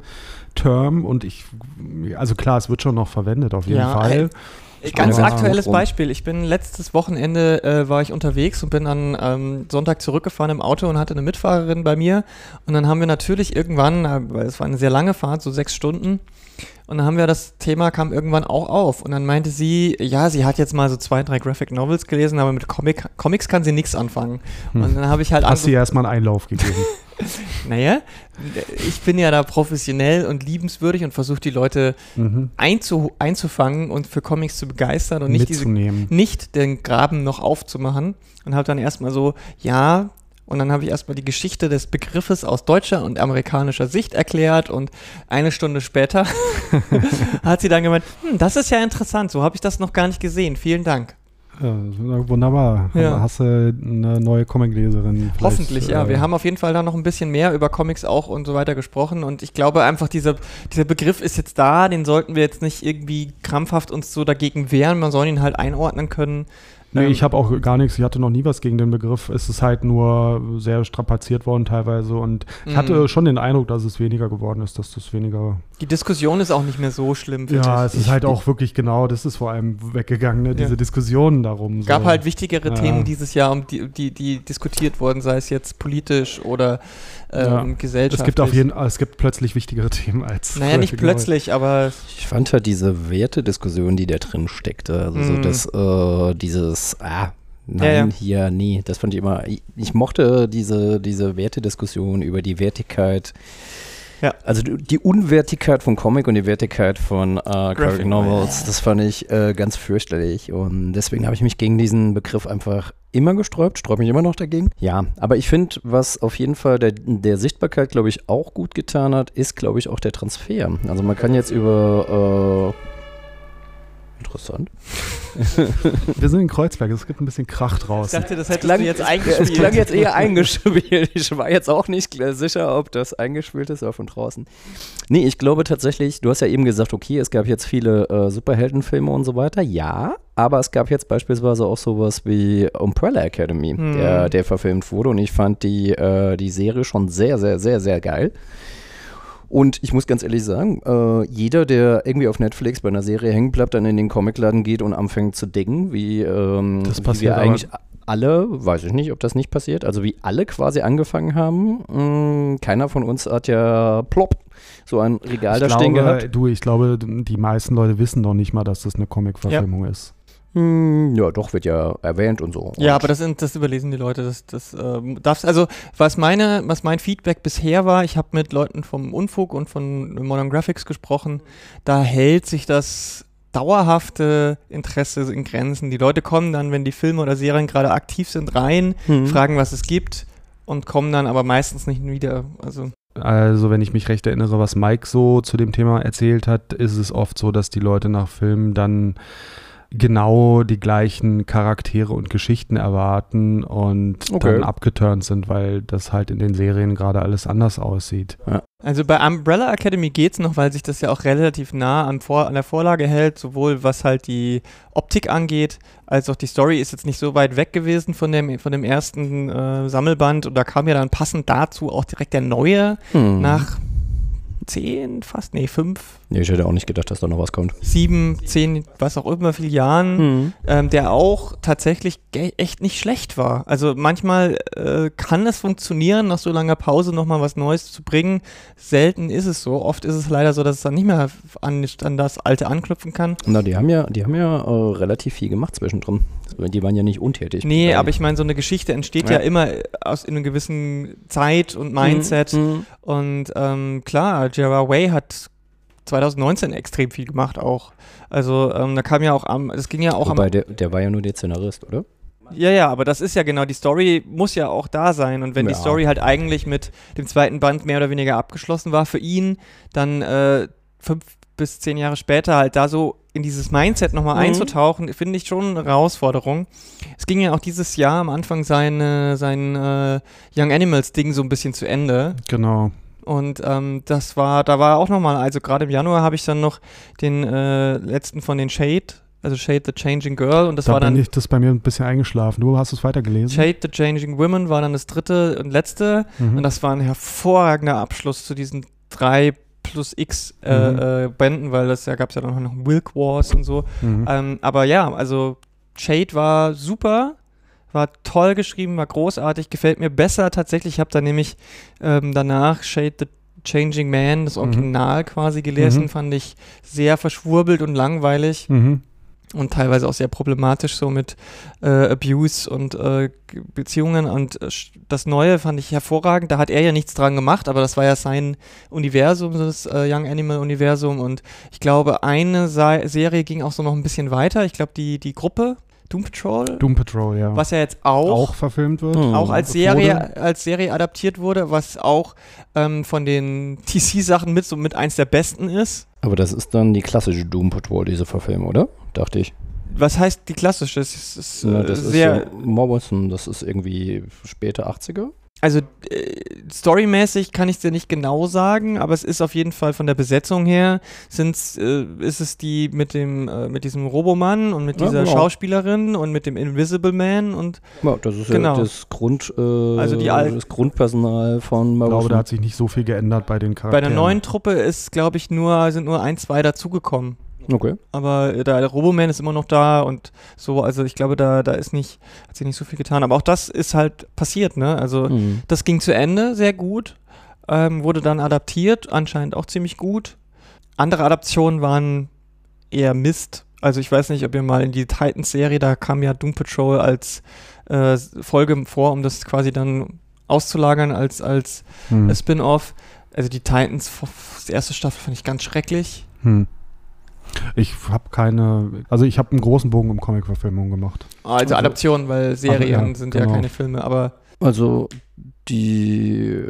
Term. Und ich, also klar, es wird schon noch verwendet auf jeden Ja, Fall. Ganz aktuelles. Beispiel. Ich bin letztes Wochenende äh, war ich unterwegs und bin dann ähm, Sonntag zurückgefahren im Auto und hatte eine Mitfahrerin bei mir. Und dann haben wir natürlich irgendwann, äh, weil es war eine sehr lange Fahrt, so sechs Stunden. Und dann haben wir das Thema kam irgendwann auch auf. Und dann meinte sie, ja, sie hat jetzt mal so zwei, drei Graphic Novels gelesen, aber mit Comic, Comics kann sie nichts anfangen. Hm. Und dann habe ich halt Hast du ihr erstmal einen Einlauf gegeben. naja, ich bin ja da professionell und liebenswürdig und versuche die Leute mhm. einzu, einzufangen und für Comics zu begeistern und nicht diese nicht den Graben noch aufzumachen und habe dann erstmal so, ja, und dann habe ich erstmal die Geschichte des Begriffes aus deutscher und amerikanischer Sicht erklärt und eine Stunde später hat sie dann gemeint, hm, das ist ja interessant, so habe ich das noch gar nicht gesehen, vielen Dank. Ja, wunderbar. Ja. Hast du eine neue Comicleserin? Hoffentlich, ja. äh, Wir haben auf jeden Fall da noch ein bisschen mehr über Comics auch und so weiter gesprochen und ich glaube einfach, dieser, dieser Begriff ist jetzt da, den sollten wir jetzt nicht irgendwie krampfhaft uns so dagegen wehren, man soll ihn halt einordnen können. Nee, Ähm, ich habe auch gar nichts, ich hatte noch nie was gegen den Begriff. Es ist halt nur sehr strapaziert worden teilweise und ich Mhm. hatte schon den Eindruck, dass es weniger geworden ist, dass das weniger. Die Diskussion ist auch nicht mehr so schlimm. Ja, ich. es ist halt auch wirklich genau, das ist vor allem weggegangen, ne? diese Ja. Diskussionen darum. Es gab so. halt wichtigere Ja. Themen dieses Jahr, um die, die, die diskutiert wurden, sei es jetzt politisch oder ähm, Ja. gesellschaftlich. Es gibt auf jeden es gibt plötzlich wichtigere Themen als. Naja, nicht plötzlich, aber Ich fand halt diese Wertediskussion, die da drin steckte, also so Mm. das, äh, dieses, ah, nein, Ja, ja. hier, nee, das fand ich immer, ich, ich mochte diese, diese Wertediskussion über die Wertigkeit, Ja. also die Unwertigkeit von Comic und die Wertigkeit von äh, Graphic, Graphic Novels, das fand ich äh, ganz fürchterlich und deswegen habe ich mich gegen diesen Begriff einfach immer gesträubt, sträube mich immer noch dagegen. Ja, aber ich finde, was auf jeden Fall der, der Sichtbarkeit, glaube ich, auch gut getan hat, ist, glaube ich, auch der Transfer. Also man kann jetzt über äh, Interessant. Wir sind in Kreuzberg, es gibt ein bisschen Krach draußen. Ich dachte, das hättest klang, du jetzt eingespielt. Es klang jetzt eher eingespielt. Ich war jetzt auch nicht sicher, ob das eingespielt ist oder von draußen. Nee, ich glaube tatsächlich, du hast ja eben gesagt, okay, es gab jetzt viele äh, Superheldenfilme und so weiter. Ja, aber es gab jetzt beispielsweise auch sowas wie Umbrella Academy, hm. der, der verfilmt wurde. Und ich fand die, äh, die Serie schon sehr, sehr, sehr, sehr geil. Und ich muss ganz ehrlich sagen, äh, jeder, der irgendwie auf Netflix bei einer Serie hängen bleibt, dann in den Comicladen geht und anfängt zu denken, wie, ähm, das wie wir eigentlich alle, weiß ich nicht, ob das nicht passiert, also wie alle quasi angefangen haben. Mh, mm, keiner von uns hat ja plopp so ein Regal ich da glaube, stehen gehabt. Du, ich glaube, die meisten Leute wissen noch nicht mal, dass das eine Comic-Verfilmung ja. ist. Hm, ja, doch, wird ja erwähnt und so. Ja, aber das, sind, das überlesen die Leute. Das, das ähm, darfst, also was meine, was mein Feedback bisher war, ich habe mit Leuten vom Unfug und von Modern Graphics gesprochen, da hält sich das dauerhafte Interesse in Grenzen. Die Leute kommen dann, wenn die Filme oder Serien gerade aktiv sind, rein, mhm. fragen, was es gibt und kommen dann aber meistens nicht wieder. Also also, wenn ich mich recht erinnere, was Mike so zu dem Thema erzählt hat, ist es oft so, dass die Leute nach Filmen dann genau die gleichen Charaktere und Geschichten erwarten und okay. dann abgeturnt sind, weil das halt in den Serien gerade alles anders aussieht. Ja. Also bei Umbrella Academy geht es noch, weil sich das ja auch relativ nah an, Vor an der Vorlage hält, sowohl was halt die Optik angeht, als auch die Story ist jetzt nicht so weit weg gewesen von dem, von dem ersten äh, Sammelband und da kam ja dann passend dazu auch direkt der neue hm. nach zehn, fast, nee, fünf. Nee, ich hätte auch nicht gedacht, dass da noch was kommt. Sieben, zehn, was auch immer, viele Jahren, mhm. ähm, der auch tatsächlich echt nicht schlecht war. Also manchmal äh, kann es funktionieren, nach so langer Pause nochmal was Neues zu bringen. Selten ist es so. Oft ist es leider so, dass es dann nicht mehr an, an das Alte anknüpfen kann. Na, die haben ja, die haben ja äh, relativ viel gemacht zwischendrin. Die waren ja nicht untätig. Nee, aber ich meine, so eine Geschichte entsteht ja, ja immer aus in einer gewissen Zeit und Mindset. Mhm. mhm. Und ähm, klar, Gerard Way hat 2019 extrem viel gemacht auch. Also ähm, da kam ja auch am, es ging ja auch Wobei am. Der, der war ja nur der Szenarist, oder? Ja, ja, aber das ist ja genau, die Story muss ja auch da sein. Und wenn ja. die Story halt eigentlich mit dem zweiten Band mehr oder weniger abgeschlossen war für ihn, dann äh, fünf bis zehn Jahre später halt da so in dieses Mindset nochmal mhm. einzutauchen, finde ich schon eine Herausforderung. Es ging ja auch dieses Jahr am Anfang sein, äh, sein äh, Young Animals Ding so ein bisschen zu Ende. Genau. Und ähm, das war, da war auch nochmal, also gerade im Januar habe ich dann noch den äh, letzten von den Shade, also Shade the Changing Girl und das da war dann. Ich das bei mir ein bisschen eingeschlafen. Du hast es weitergelesen. Shade the Changing Women war dann das dritte und letzte mhm. und das war ein hervorragender Abschluss zu diesen drei plus X äh, mhm. äh, Bänden, weil das ja gab es ja dann noch Wilk Wars und so. Mhm. Ähm, aber ja, also Shade war super, war toll geschrieben, war großartig, gefällt mir besser tatsächlich. Ich habe da nämlich ähm, danach Shade the Changing Man, das mhm. Original mhm. quasi gelesen, fand ich sehr verschwurbelt und langweilig. Mhm und teilweise auch sehr problematisch so mit äh, Abuse und äh, Beziehungen und äh, das Neue fand ich hervorragend. Da hat er ja nichts dran gemacht, aber das war ja sein Universum, das äh, Young Animal Universum und ich glaube, eine Se Serie ging auch so noch ein bisschen weiter. Ich glaube, die, die Gruppe Doom Patrol. Doom Patrol, ja. Was ja jetzt auch, auch verfilmt wird. Mhm. Auch als Serie, als Serie adaptiert wurde, was auch ähm, von den TC-Sachen mit so mit eins der besten ist. Aber das ist dann die klassische Doom Patrol, diese Verfilmung, oder? Dachte ich. Was heißt die klassische? Das ist, äh, das sehr ist so Morrison, das ist irgendwie späte 80er also äh, storymäßig kann ich es dir nicht genau sagen, aber es ist auf jeden Fall von der Besetzung her sind's, äh, ist es die mit dem äh, mit diesem Robomann und mit ja, dieser genau. Schauspielerin und mit dem Invisible Man und ja, das ist genau. ja das Grund äh, also die das Grundpersonal von Morrison. Ich glaube, da hat sich nicht so viel geändert bei den Charakteren. Bei der neuen Truppe ist glaube ich nur sind nur ein zwei dazugekommen. Okay. Aber der Roboman ist immer noch da und so, also ich glaube, da, da ist nicht, hat sich nicht so viel getan. Aber auch das ist halt passiert, ne? Also mhm. das ging zu Ende sehr gut, ähm, wurde dann adaptiert, anscheinend auch ziemlich gut. Andere Adaptionen waren eher Mist. Also ich weiß nicht, ob ihr mal in die Titans-Serie, da kam ja Doom Patrol als äh, Folge vor, um das quasi dann auszulagern als, als mhm. Spin-off. Also die Titans, die erste Staffel fand ich ganz schrecklich. Mhm. Ich habe keine, also ich habe einen großen Bogen um Comic-Verfilmungen gemacht. Also Adaptionen, weil Serien ja, sind ja genau. keine Filme, aber Also die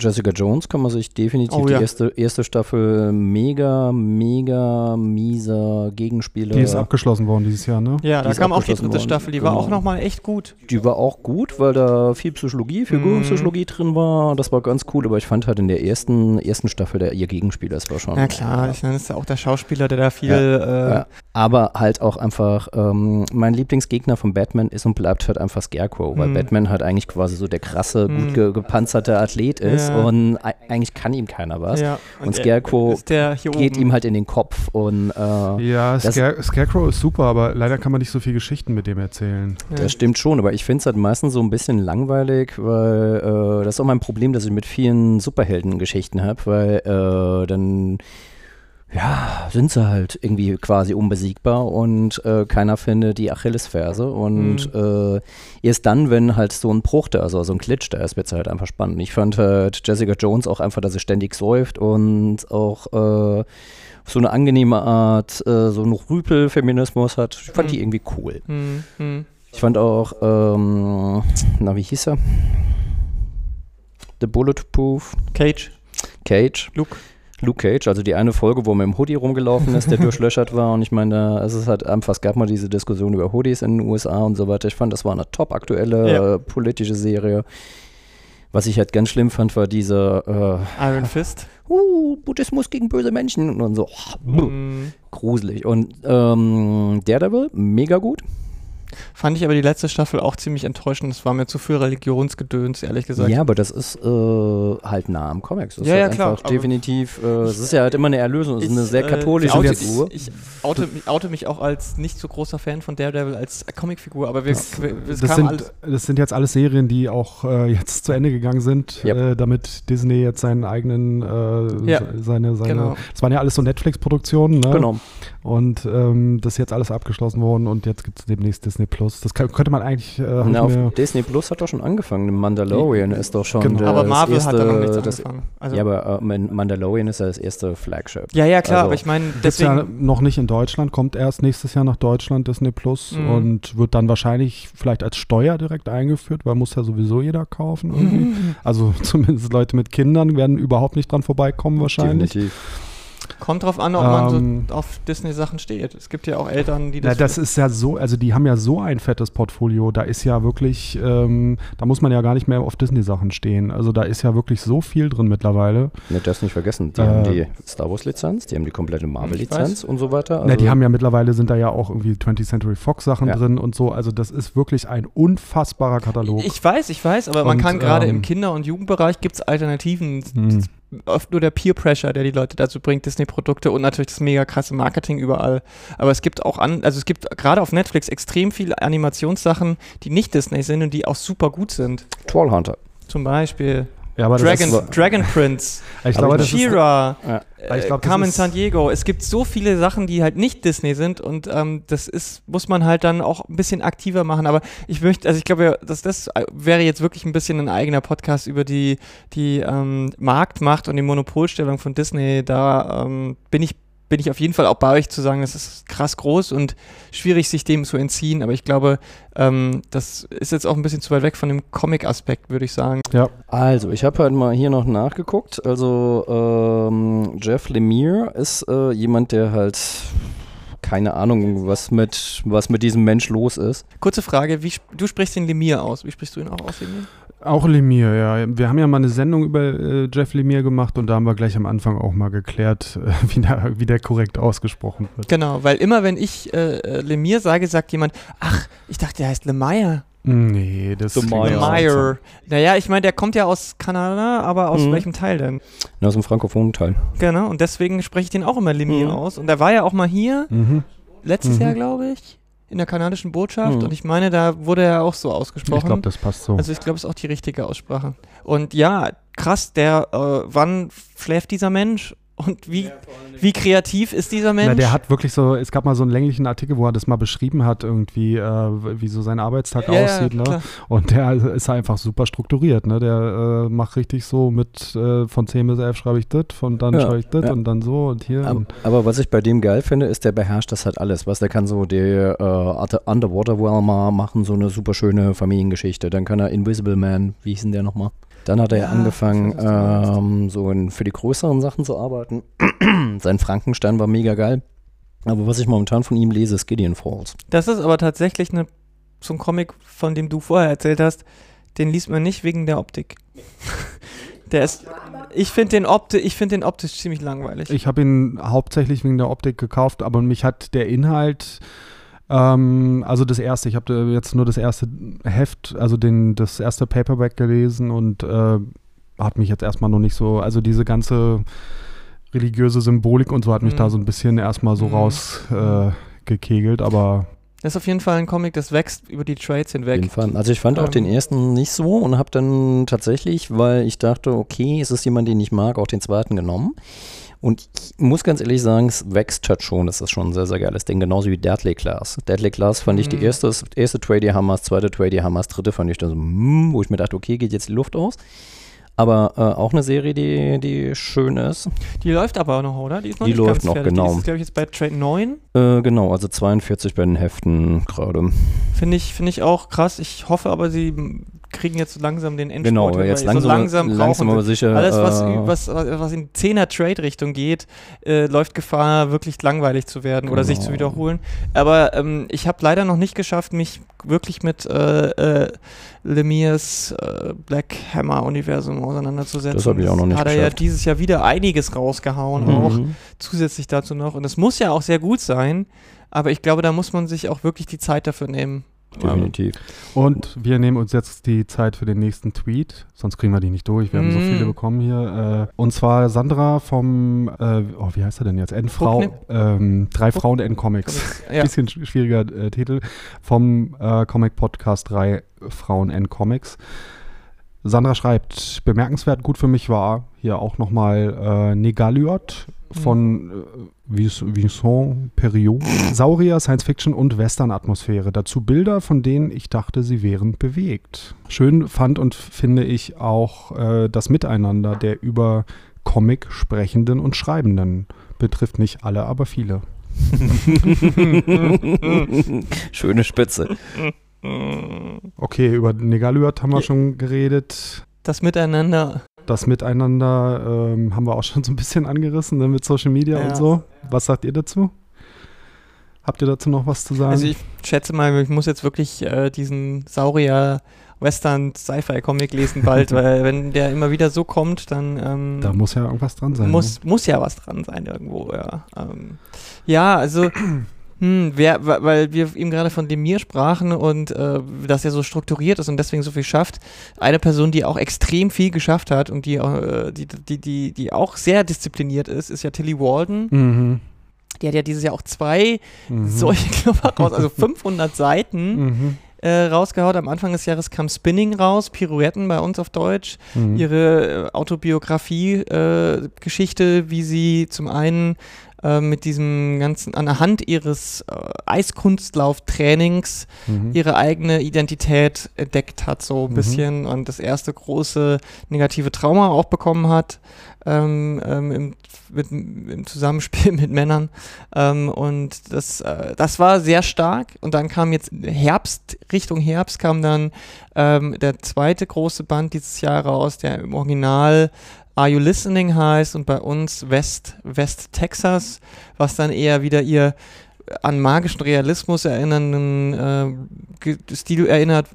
Jessica Jones kann man sich definitiv Oh, die ja. erste, erste Staffel mega, mega mieser Gegenspieler. Die ist abgeschlossen worden dieses Jahr, ne? ja, Die da ist kam auch die abgeschlossen dritte worden, Staffel, die war genau. auch nochmal echt gut. Die war auch gut, weil da viel Psychologie, Figurenpsychologie Mhm. drin war. Das war ganz cool, aber ich fand halt in der ersten, ersten Staffel der ihr Gegenspieler, das war schon. Ja klar, ich meine, das ist ja auch der Schauspieler, der da viel äh, Ja, aber halt auch einfach, ähm, mein Lieblingsgegner von Batman ist und bleibt halt einfach Scarecrow, weil Hm. Batman halt eigentlich quasi so der krasse, gut ge gepanzerte Athlet ist Ja. und ei- eigentlich kann ihm keiner was. ja. Und er Scarecrow Geht oben. ihm halt in den Kopf und äh, Ja, Scare Scarecrow ist super, aber leider kann man nicht so viel Geschichten mit dem erzählen. ja. Das stimmt schon, aber ich finde es halt meistens so ein bisschen langweilig, weil äh, das ist auch mein Problem, dass ich mit vielen Superhelden-Geschichten habe, weil äh, dann ja, sind sie halt irgendwie quasi unbesiegbar und äh, keiner findet die Achillesferse. Und äh, erst dann, wenn halt so ein Bruch da ist, also so ein Glitch da ist, wird es halt einfach spannend. Ich fand halt Jessica Jones auch einfach, dass sie ständig säuft und auch äh, so eine angenehme Art, äh, so einen Rüpel-Feminismus hat. Ich fand Mhm. die irgendwie cool. Hm, hm. Ich fand auch, ähm, na, wie hieß er? The Bulletproof Cage, Cage. Luke. Luke Cage, also die eine Folge, wo er mit dem Hoodie rumgelaufen ist, der durchlöchert war. Und ich meine, da- es halt einfach, es gab mal diese Diskussion über Hoodies in den USA und so weiter. Ich fand, das war eine top aktuelle Ja. äh, politische Serie. Was ich halt ganz schlimm fand, war diese, Iron Fist. äh, uh, Buddhismus gegen böse Menschen und so, oh, Hm. gruselig. Und ähm, Daredevil, mega gut. Fand ich aber die letzte Staffel auch ziemlich enttäuschend. Es war mir zu viel Religionsgedöns, ehrlich gesagt. Ja, aber das ist äh, halt nah am Comics. Das Ja, ist ja, halt klar, einfach aber- definitiv, äh, es ist ja halt immer eine Erlösung, es ist eine sehr äh, katholische ich oute, Figur. Ich, ich oute, mich- oute mich auch als nicht so großer Fan von Daredevil als Comicfigur, aber wir, wir, es Das kam sind, alles. das sind jetzt alles Serien, die auch äh, jetzt zu Ende gegangen sind, Yep. äh, damit Disney jetzt seinen eigenen, äh, Ja, se- seine, seine, genau. das waren ja alles so Netflix-Produktionen, ne? Genau. Und ähm, das ist jetzt alles abgeschlossen worden und jetzt gibt es demnächst Disney Plus. Das kann, könnte man eigentlich, äh, Na, auf Disney Plus hat doch schon angefangen. Mandalorian ist doch schon Genau. das aber Marvel erste, hat da noch nichts angefangen. Also, Ja, ja, aber äh, Man- Mandalorian ist ja das erste Flagship. ja, klar, also- aber ich meine, Gibt's ja deswegen. noch nicht in Deutschland, kommt erst nächstes Jahr nach Deutschland Disney Plus Mhm. und wird dann wahrscheinlich vielleicht als Steuer direkt eingeführt, weil muss ja sowieso jeder kaufen irgendwie. Also zumindest Leute mit Kindern werden überhaupt nicht dran vorbeikommen wahrscheinlich. Definitiv. Kommt drauf an, ob man Ähm, so auf Disney-Sachen steht. Es gibt ja auch Eltern, die Na, das. das ist ja so, also die haben ja so ein fettes Portfolio, da ist ja wirklich, ähm, da muss man ja gar nicht mehr auf Disney-Sachen stehen. Also da ist ja wirklich so viel drin mittlerweile. Ne, das nicht vergessen. Die Äh, haben die Star Wars-Lizenz, die haben die komplette Marvel-Lizenz und so weiter. Na, die Also- haben ja mittlerweile sind da ja auch irgendwie 20th Century Fox Sachen Ja. drin und so. Also das ist wirklich ein unfassbarer Katalog. ich weiß, ich weiß, aber man Und, kann gerade ähm, im Kinder- und Jugendbereich gibt es Alternativen. Hm. Oft nur der Peer Pressure, der die Leute dazu bringt, Disney-Produkte und natürlich das mega krasse Marketing überall. Aber es gibt auch an, also es gibt gerade auf Netflix extrem viele Animationssachen, die nicht Disney sind und die auch super gut sind. Trollhunter. Zum Beispiel Ja, aber das Dragon, war- Dragon Prince, ich glaube, das ist, She-Ra, Ja. Ich glaub, das Carmen ist- San Diego. Es gibt so viele Sachen, die halt nicht Disney sind und ähm, das ist, muss man halt dann auch ein bisschen aktiver machen. Aber ich möchte, also ich glaube, ja, dass das äh, wäre jetzt wirklich ein bisschen ein eigener Podcast über die, die ähm, Marktmacht und die Monopolstellung von Disney. Da ähm, bin ich bin ich auf jeden Fall auch bei euch zu sagen, das ist krass groß und schwierig, sich dem zu entziehen. Aber ich glaube, ähm, das ist jetzt auch ein bisschen zu weit weg von dem Comic-Aspekt, würde ich sagen. ja, Also, ich habe halt mal hier noch nachgeguckt. Also, ähm, Jeff Lemire ist äh, jemand, der halt keine Ahnung, was mit, was mit diesem Mensch los ist. Kurze Frage, wie, du sprichst den Lemire aus. Wie sprichst du ihn auch aus, Lemire? auch Lemire, ja. Wir haben ja mal eine Sendung über äh, Jeff Lemire gemacht und da haben wir gleich am Anfang auch mal geklärt, äh, wie, der, wie der korrekt ausgesprochen wird. Genau, weil immer wenn ich äh, äh, Lemire sage, sagt jemand, ach, ich dachte, der heißt Lemire. Nee, das Lemire. klingt Lemire. Naja, ich meine, der kommt ja aus Kanada, aber aus Mhm. welchem Teil denn? Na, Aus dem frankophonen Teil. Genau, und deswegen spreche ich den auch immer Lemire Mhm. aus. Und der war ja auch mal hier, Mhm. letztes Mhm. Jahr, glaube ich, in der kanadischen Botschaft. Mhm. Und ich meine, da wurde er auch so Ich ausgesprochen. glaube, das passt so. Also ich glaube, es ist auch die richtige Aussprache. Und ja, krass, der, äh, wann schläft dieser Mensch? Und wie, wie kreativ ist dieser Mensch? Na, der hat wirklich so, es gab mal so einen länglichen Artikel, wo er das mal beschrieben hat, irgendwie, äh, wie so sein Arbeitstag Ja, ja, aussieht. ne? klar. Und der ist einfach super strukturiert. Ne? Der äh, macht richtig so mit äh, von 10 bis 11 schreibe ich das, von dann Ja, schreibe ich das ja. und dann so und hier. Aber, und aber was ich bei dem geil finde, ist, der beherrscht das halt alles. Was der kann so die äh, Underwater Whelmer machen, so eine super schöne Familiengeschichte. Dann kann er Invisible Man, wie hieß denn der nochmal? Dann hat er ja, angefangen, ähm, so in, für die größeren Sachen zu arbeiten. Sein Frankenstein war mega geil. Aber was ich momentan von ihm lese, ist Gideon Falls. Das ist aber tatsächlich eine, so ein Comic, von dem du vorher erzählt hast, den liest man nicht wegen der Optik. der ist, ich finde den, Opti ich find den optisch ziemlich langweilig. ich habe ihn hauptsächlich wegen der Optik gekauft, aber mich hat der Inhalt, ähm, also das erste, ich habe jetzt nur das erste Heft, also den, das erste Paperback gelesen und äh, hat mich jetzt erstmal noch nicht so, also diese ganze religiöse Symbolik und so hat mich Mhm. da so ein bisschen erstmal so Mhm. raus äh, aber Das ist auf jeden Fall ein Comic, das wächst über die Trades Auf hinweg. jeden Fall. Also ich fand auch Ähm. den ersten nicht so und habe dann tatsächlich, weil ich dachte, okay, es ist jemand, den ich mag, auch den zweiten genommen. Und ich muss ganz ehrlich sagen, es wächst halt schon. Das ist schon ein sehr, sehr geiles Ding. Genauso wie Deadly Class. Deadly Class fand ich die Mhm. erste, erste Trade, die Hammers, zweite Trade, die Hammers, dritte fand ich dann so, hm, wo ich mir dachte, okay, geht jetzt die Luft aus. Aber äh, auch eine Serie, die, die schön ist. Die läuft aber auch noch, oder? Die ist noch Die nicht läuft noch, fertig. genau. Die ist, glaube ich, jetzt bei Trade 9. Äh, genau, also 42 bei den Heften gerade. Finde ich, finde ich auch krass. Ich hoffe aber, sie kriegen jetzt so langsam den Endspurt. Genau, hin, jetzt weil langsam, so langsam, langsam brauchen aber sicher. Alles, was, äh, was, was in 10er Trade-Richtung geht, äh, läuft Gefahr, wirklich langweilig zu werden oder sich zu Genau. wiederholen. Aber ähm, ich habe leider noch nicht geschafft, mich wirklich mit äh, äh, Lemirs äh, Black Hammer-Universum auseinanderzusetzen. Das hab ich auch noch nicht Hat er ja dieses Jahr wieder einiges rausgehauen, Mhm. auch zusätzlich dazu noch. Und das muss ja auch sehr gut sein, aber ich glaube, da muss man sich auch wirklich die Zeit dafür nehmen. Definitiv. Und wir nehmen uns jetzt die Zeit für den nächsten Tweet, sonst kriegen wir die nicht durch. Wir haben so Mm. viele bekommen hier. Äh, und zwar Sandra vom, äh, oh, wie heißt er denn jetzt? Booknip? ähm, drei Frauen N-Comics. Ja. Bisschen sch- schwieriger äh, Titel. Vom äh, Comic-Podcast drei Frauen N-Comics. Sandra schreibt, bemerkenswert gut für mich war hier auch nochmal äh, Negaliot von Vis- Vincent Perriot. Saurier, Science Fiction und Western-Atmosphäre. Dazu Bilder, von denen ich dachte, sie wären bewegt. Schön fand und finde ich auch äh, das Miteinander der über Comic sprechenden und Schreibenden. Betrifft nicht alle, aber viele. Schöne Spitze. Okay, über Negaliot haben wir Ja. schon geredet. Das Miteinander. Das Miteinander ähm, haben wir auch schon so ein bisschen angerissen ne, mit Social Media Ja. und so. Was sagt ihr dazu? Habt ihr dazu noch was zu sagen? Also ich schätze mal, ich muss jetzt wirklich äh, diesen Saurier Western Sci-Fi-Comic lesen bald, weil wenn der immer wieder so kommt, dann ähm, da muss ja irgendwas dran sein. ne? muss, muss ja was dran sein irgendwo, ja. Ähm, ja, also hm, wer, weil wir eben gerade von Demir sprachen und äh, dass er so strukturiert ist und deswegen so viel schafft. Eine Person, die auch extrem viel geschafft hat und die, äh, die, die, die, die auch sehr diszipliniert ist, ist ja Tilly Walden. Mhm. Die hat ja dieses Jahr auch zwei Mhm. solche Knopper raus, also 500 Seiten Mhm. äh, rausgehaut. Am Anfang des Jahres kam Spinning raus, Pirouetten bei uns auf Deutsch. Mhm. Ihre äh, Autobiografie-Geschichte, wie sie zum einen äh, mit diesem ganzen, an der Hand ihres äh, Eiskunstlauftrainings Mhm. ihre eigene Identität entdeckt hat, so ein Mhm. bisschen und das erste große negative Trauma auch bekommen hat ähm, ähm, im, mit, im Zusammenspiel mit Männern. Ähm, und das, äh, das war sehr stark. Und dann kam jetzt Herbst, Richtung Herbst kam dann ähm, der zweite große Band dieses Jahr raus, der im Original Are You Listening heißt und bei uns West, West Texas, was dann eher wieder ihr an magischen Realismus erinnernden äh, Stil erinnert,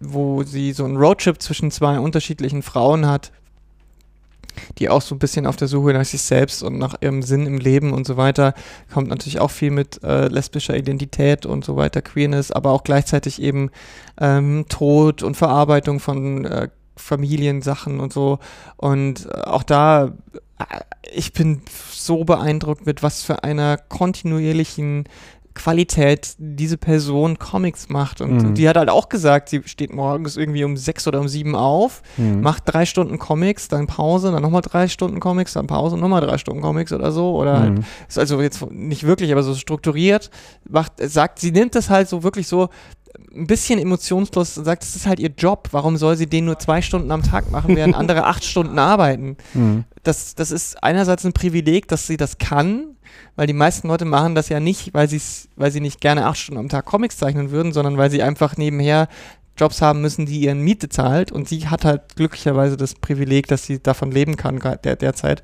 wo sie so einen Roadtrip zwischen zwei unterschiedlichen Frauen hat, die auch so ein bisschen auf der Suche nach sich selbst und nach ihrem Sinn im Leben und so weiter, kommt natürlich auch viel mit äh, lesbischer Identität und so weiter, Queerness, aber auch gleichzeitig eben ähm, Tod und Verarbeitung von äh, Familiensachen und so. Und äh, auch da, äh, ich bin so beeindruckt mit was für einer kontinuierlichen Qualität diese Person Comics macht. Und Mhm. die hat halt auch gesagt, sie steht morgens irgendwie um sechs oder um sieben auf, Mhm. macht drei Stunden Comics, dann Pause, dann nochmal drei Stunden Comics, dann Pause, nochmal drei Stunden Comics oder so. Oder halt Mhm. ist also jetzt nicht wirklich, aber so strukturiert, macht, sagt, sie nimmt das halt so wirklich so ein bisschen emotionslos und sagt, das ist halt ihr Job. Warum soll sie den nur zwei Stunden am Tag machen, während andere acht Stunden arbeiten? Mhm. Das, das ist einerseits ein Privileg, dass sie das kann, weil die meisten Leute machen das ja nicht, weil, sie's, weil sie nicht gerne acht Stunden am Tag Comics zeichnen würden, sondern weil sie einfach nebenher Jobs haben müssen, die ihren Miete zahlt. Und sie hat halt glücklicherweise das Privileg, dass sie davon leben kann der, derzeit,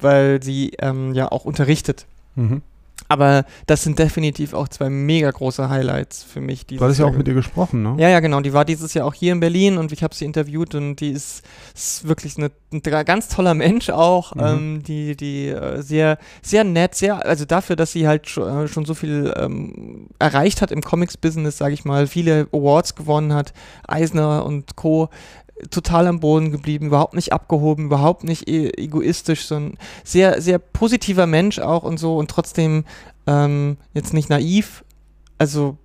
weil sie ähm, ja auch unterrichtet. Mhm. Aber das sind definitiv auch zwei mega große Highlights für mich. Du hattest ja auch mit ihr gesprochen, ne? ja, ja, genau. Die war dieses Jahr auch hier in Berlin und ich habe sie interviewt und die ist, ist wirklich eine, ein ganz toller Mensch auch. Mhm. Ähm, die die äh, sehr, sehr nett, sehr, also dafür, dass sie halt schon, äh, schon so viel ähm, erreicht hat im Comics-Business, sage ich mal, viele Awards gewonnen hat, Eisner und Co. Total am Boden geblieben, überhaupt nicht abgehoben, überhaupt nicht e egoistisch, so ein sehr, sehr positiver Mensch auch und so und trotzdem ähm, jetzt nicht naiv. Also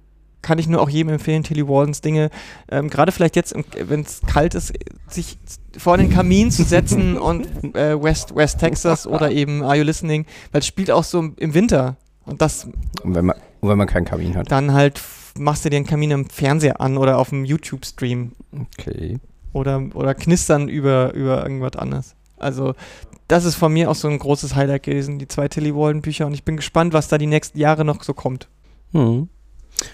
kann ich nur auch jedem empfehlen, Tilly Waldens Dinge, ähm, gerade vielleicht jetzt, wenn es kalt ist, sich vor den Kamin zu setzen und äh, West, West Texas oder eben Are You Listening, weil es spielt auch so im Winter und das Und wenn man, und wenn man keinen Kamin hat. dann halt machst du dir einen Kamin im Fernseher an oder auf dem YouTube-Stream Okay. Oder, oder knistern über, über irgendwas anderes. Also das ist von mir auch so ein großes Highlight gewesen, die zwei Tilly Walden Bücher und ich bin gespannt, was da die nächsten Jahre noch so kommt. Hm.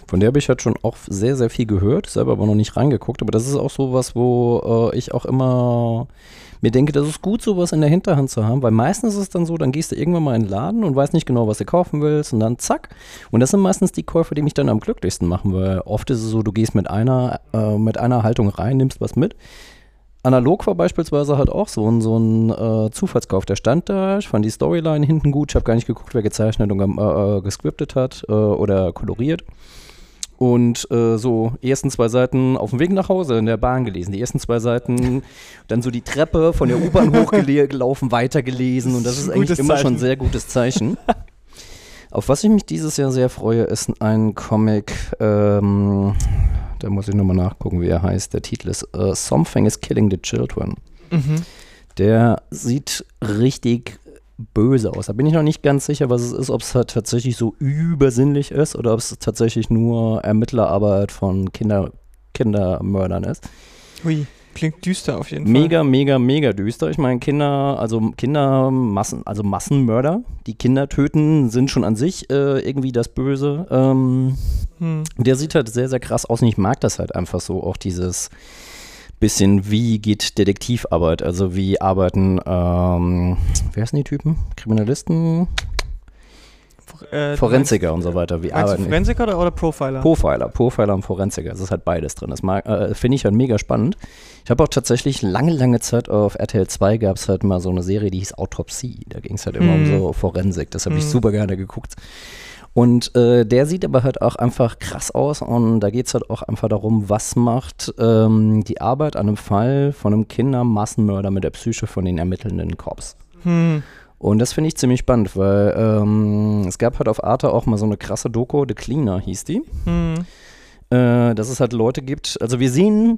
Von der habe ich halt schon auch sehr, sehr viel gehört, selber aber noch nicht reingeguckt. Aber das ist auch so was, wo äh, ich auch immer mir denke, das ist gut, sowas in der Hinterhand zu haben, weil meistens ist es dann so, dann gehst du irgendwann mal in den Laden und weißt nicht genau, was du kaufen willst und dann zack. Und das sind meistens die Käufe, die mich dann am glücklichsten machen, weil oft ist es so, du gehst mit einer, äh, mit einer Haltung rein, nimmst was mit. Analog war beispielsweise halt auch so ein, so ein äh, Zufallskauf. Der stand da, ich fand die Storyline hinten gut, ich habe gar nicht geguckt, wer gezeichnet und äh, äh, gescriptet hat äh, oder koloriert. Und äh, so ersten zwei Seiten auf dem Weg nach Hause in der Bahn gelesen. Die ersten zwei Seiten, dann so die Treppe von der U-Bahn hochgelaufen, weitergelesen. Und das ist eigentlich Gutes immer schon ein Zeichen. sehr gutes Zeichen. Auf was ich mich dieses Jahr sehr freue, ist ein Comic, ähm, da muss ich nochmal nachgucken, wie er heißt. Der Titel ist äh, Something is Killing the Children. Mhm. Der sieht richtig böse aus. Da bin ich noch nicht ganz sicher, was es ist, ob es halt tatsächlich so übersinnlich ist oder ob es tatsächlich nur Ermittlerarbeit von Kinder, Kindermördern ist. Hui, klingt düster auf jeden Fall. Mega, mega, mega düster. Ich meine, Kinder, also Kindermassen, also Massenmörder, die Kinder töten, sind schon an sich äh, irgendwie das Böse. Ähm, Hm. der sieht halt sehr, sehr krass aus und ich mag das halt einfach so, auch dieses bisschen, wie geht Detektivarbeit, also wie arbeiten, ähm, wer sind die Typen? Kriminalisten? Äh, Forensiker und so weiter, wie arbeiten Forensiker oder, oder Profiler? Profiler, Profiler und Forensiker, es ist halt beides drin. Das äh, finde ich halt mega spannend. Ich habe auch tatsächlich lange, lange Zeit auf RTL 2 gab es halt mal so eine Serie, die hieß Autopsie. Da ging es halt immer Mhm. um so Forensik. Das habe ich Mhm. super gerne geguckt. Und äh, der sieht aber halt auch einfach krass aus und da geht es halt auch einfach darum, was macht ähm, die Arbeit an einem Fall von einem Kindermassenmörder mit der Psyche von den ermittelnden Cops. hm. Und das finde ich ziemlich spannend, weil ähm, es gab halt auf Arte auch mal so eine krasse Doku, The Cleaner hieß die Hm. äh, dass es halt Leute gibt. Also wir sehen,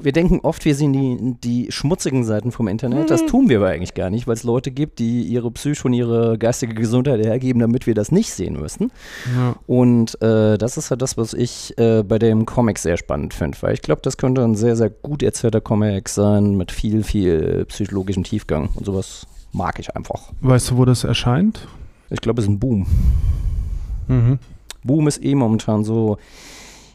wir denken oft, wir sehen die, die schmutzigen Seiten vom Internet. Das tun wir aber eigentlich gar nicht, weil es Leute gibt, die ihre Psyche und ihre geistige Gesundheit hergeben, damit wir das nicht sehen müssen. Ja. Und äh, das ist halt das, was ich äh, bei dem Comic sehr spannend finde, weil ich glaube, das könnte ein sehr, sehr gut erzählter Comic sein mit viel, viel psychologischem Tiefgang und sowas mag ich einfach. Weißt du, wo das erscheint? Ich glaube, es ist ein Boom. Mhm. Boom ist eh momentan so.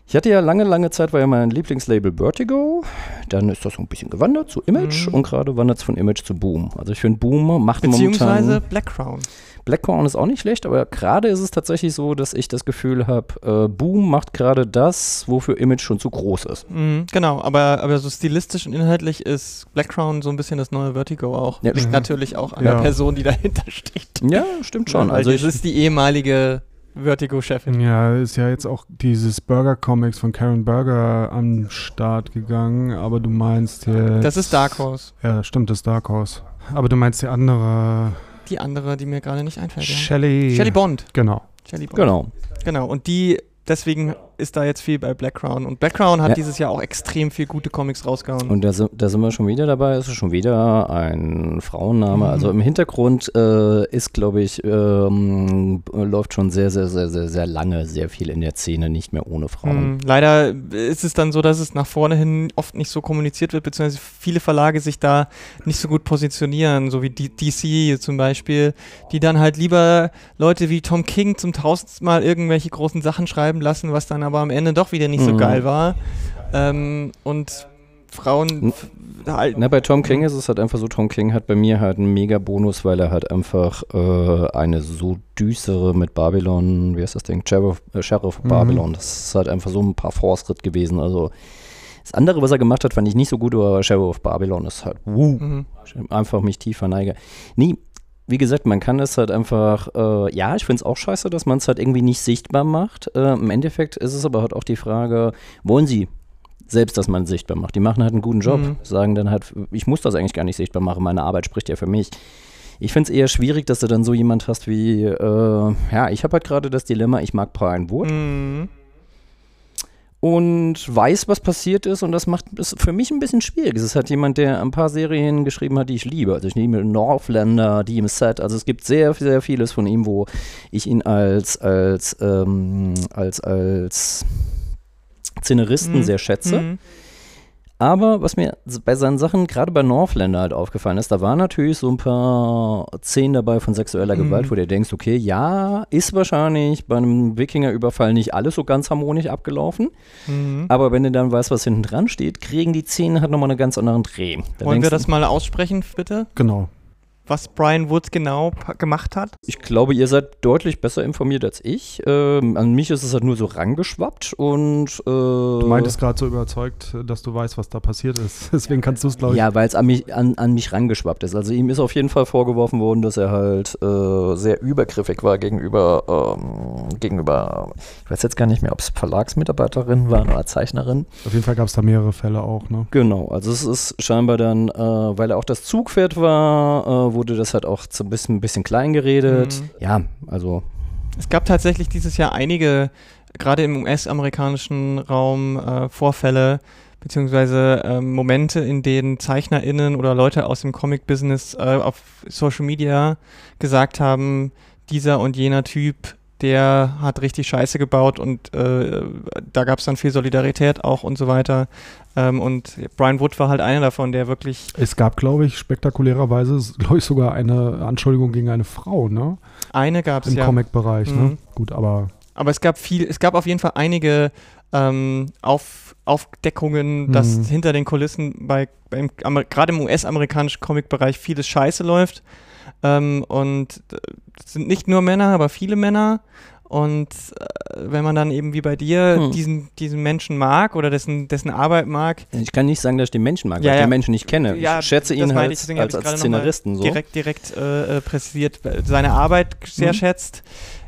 Ich hatte ja lange, lange Zeit, war ja mein Lieblingslabel Vertigo. Dann ist das so ein bisschen gewandert zu Image Mhm. und gerade wandert es von Image zu Boom. Also ich finde, Boom macht Beziehungsweise momentan. Black Crown. Black Crown ist auch nicht schlecht, aber gerade ist es tatsächlich so, dass ich das Gefühl habe, äh, Boom macht gerade das, wofür Image schon zu groß ist. Mhm, genau, aber, aber so stilistisch und inhaltlich ist Black Crown so ein bisschen das neue Vertigo auch. Ja. Liegt Mhm. natürlich auch an Ja. der Person, die dahinter steht. Ja, stimmt schon. Weil Also ich, ist die ehemalige Vertigo-Chefin. Ja, ist ja jetzt auch dieses Burger-Comics von Karen Burger am Start gegangen, aber du meinst jetzt... Das ist Dark Horse. Ja, stimmt, das ist Dark Horse. Aber du meinst die andere... Die andere, die mir gerade nicht einfällt. Ja. Shelley... Shelley Bond. Genau. Shelley Bond. genau. Genau, und die deswegen ist da jetzt viel bei Black Crown. Und Black Crown hat Ja. dieses Jahr auch extrem viel gute Comics rausgehauen. Und da, da sind wir schon wieder dabei. Es ist schon wieder ein Frauenname. Mhm. Also im Hintergrund äh, ist, glaube ich, ähm, läuft schon sehr, sehr, sehr, sehr, sehr lange sehr viel in der Szene nicht mehr ohne Frauen. Hm, leider ist es dann so, dass es nach vorne hin oft nicht so kommuniziert wird, beziehungsweise viele Verlage sich da nicht so gut positionieren, so wie DC zum Beispiel, die dann halt lieber Leute wie Tom King zum tausendsten Mal irgendwelche großen Sachen schreiben lassen, was dann aber am Ende doch wieder nicht so Mhm. geil war. Ähm, und Frauen halt. Na, bei Tom King ist es halt einfach so, Tom King hat bei mir halt einen mega Bonus, weil er halt einfach äh, eine so düstere mit Babylon, wie heißt das Ding? Sheriff, äh, Sheriff Mhm. Babylon. Das ist halt einfach so ein paar Fortschritt gewesen. Also das andere, was er gemacht hat, fand ich nicht so gut, aber Sheriff Babylon ist halt wuh, Mhm. einfach mich tief verneige. Nee, wie gesagt, man kann es halt einfach, äh, ja, ich finde es auch scheiße, dass man es halt irgendwie nicht sichtbar macht. Äh, Im Endeffekt ist es aber halt auch die Frage, wollen sie selbst, dass man es sichtbar macht? Die machen halt einen guten Job, Mhm. sagen dann halt, ich muss das eigentlich gar nicht sichtbar machen, meine Arbeit spricht ja für mich. Ich finde es eher schwierig, dass du dann so jemand hast wie, äh, ja, ich habe halt gerade das Dilemma, ich mag Brian Wood Mhm. Und weiß, was passiert ist und das macht es für mich ein bisschen schwierig. Es ist halt jemand, der ein paar Serien geschrieben hat, die ich liebe. Also ich liebe Northlander, die im Set. Also es gibt sehr, sehr vieles von ihm, wo ich ihn als, als, ähm, als, als Szenaristen Mhm. sehr schätze. Mhm. Aber was mir bei seinen Sachen, gerade bei Northlander halt aufgefallen ist, da waren natürlich so ein paar Szenen dabei von sexueller Mhm. Gewalt, wo du denkst, okay, ja, ist wahrscheinlich bei einem Wikingerüberfall nicht alles so ganz harmonisch abgelaufen. Mhm. Aber wenn du dann weißt, was hinten dran steht, kriegen die Szenen halt nochmal einen ganz anderen Dreh. Da Wollen wir das mal aussprechen, bitte? Genau. Was Brian Wood genau gemacht hat? Ich glaube, ihr seid deutlich besser informiert als ich. Ähm, an mich ist es halt nur so rangeschwappt und. Äh, Du meintest gerade so überzeugt, dass du weißt, was da passiert ist. Deswegen kannst du es, glaube ich. Ja, weil es an mich, an, an mich rangeschwappt ist. Also ihm ist auf jeden Fall vorgeworfen worden, dass er halt äh, sehr übergriffig war gegenüber, ähm, gegenüber, ich weiß jetzt gar nicht mehr, ob es Verlagsmitarbeiterin war oder Zeichnerin. Auf jeden Fall gab es da mehrere Fälle auch, ne? Genau, also es ist scheinbar dann, äh, weil er auch das Zugpferd war, äh, wurde das halt auch so ein bisschen, ein bisschen klein geredet. Mhm. Ja, also Es gab tatsächlich dieses Jahr einige, gerade im US-amerikanischen Raum, äh, Vorfälle beziehungsweise ähm, Momente, in denen ZeichnerInnen oder Leute aus dem Comic-Business äh, auf Social Media gesagt haben, dieser und jener Typ, der hat richtig Scheiße gebaut und äh, da gab es dann viel Solidarität auch und so weiter. Ähm, und Brian Wood war halt einer davon, der wirklich Es gab, glaube ich, spektakulärerweise, glaube ich, sogar eine Anschuldigung gegen eine Frau, ne? eine gab es Im ja. Comic-Bereich, Mhm. ne? Gut, aber Aber es gab viel, es gab auf jeden Fall einige ähm, auf, Aufdeckungen, dass Mhm. hinter den Kulissen bei, gerade im US-amerikanischen Comic-Bereich vieles Scheiße läuft. Ähm, und äh, es sind nicht nur Männer, aber viele Männer. Und äh, wenn man dann eben wie bei dir Hm. diesen, diesen Menschen mag oder dessen, dessen Arbeit mag, ich kann nicht sagen, dass ich den Menschen mag, Ja, weil ich ja. den Menschen nicht kenne. Ja, ich schätze ihn halt ich, als, als Szenaristen. So. direkt, direkt äh, äh, präzisiert, äh, seine Arbeit sehr Mhm. schätzt,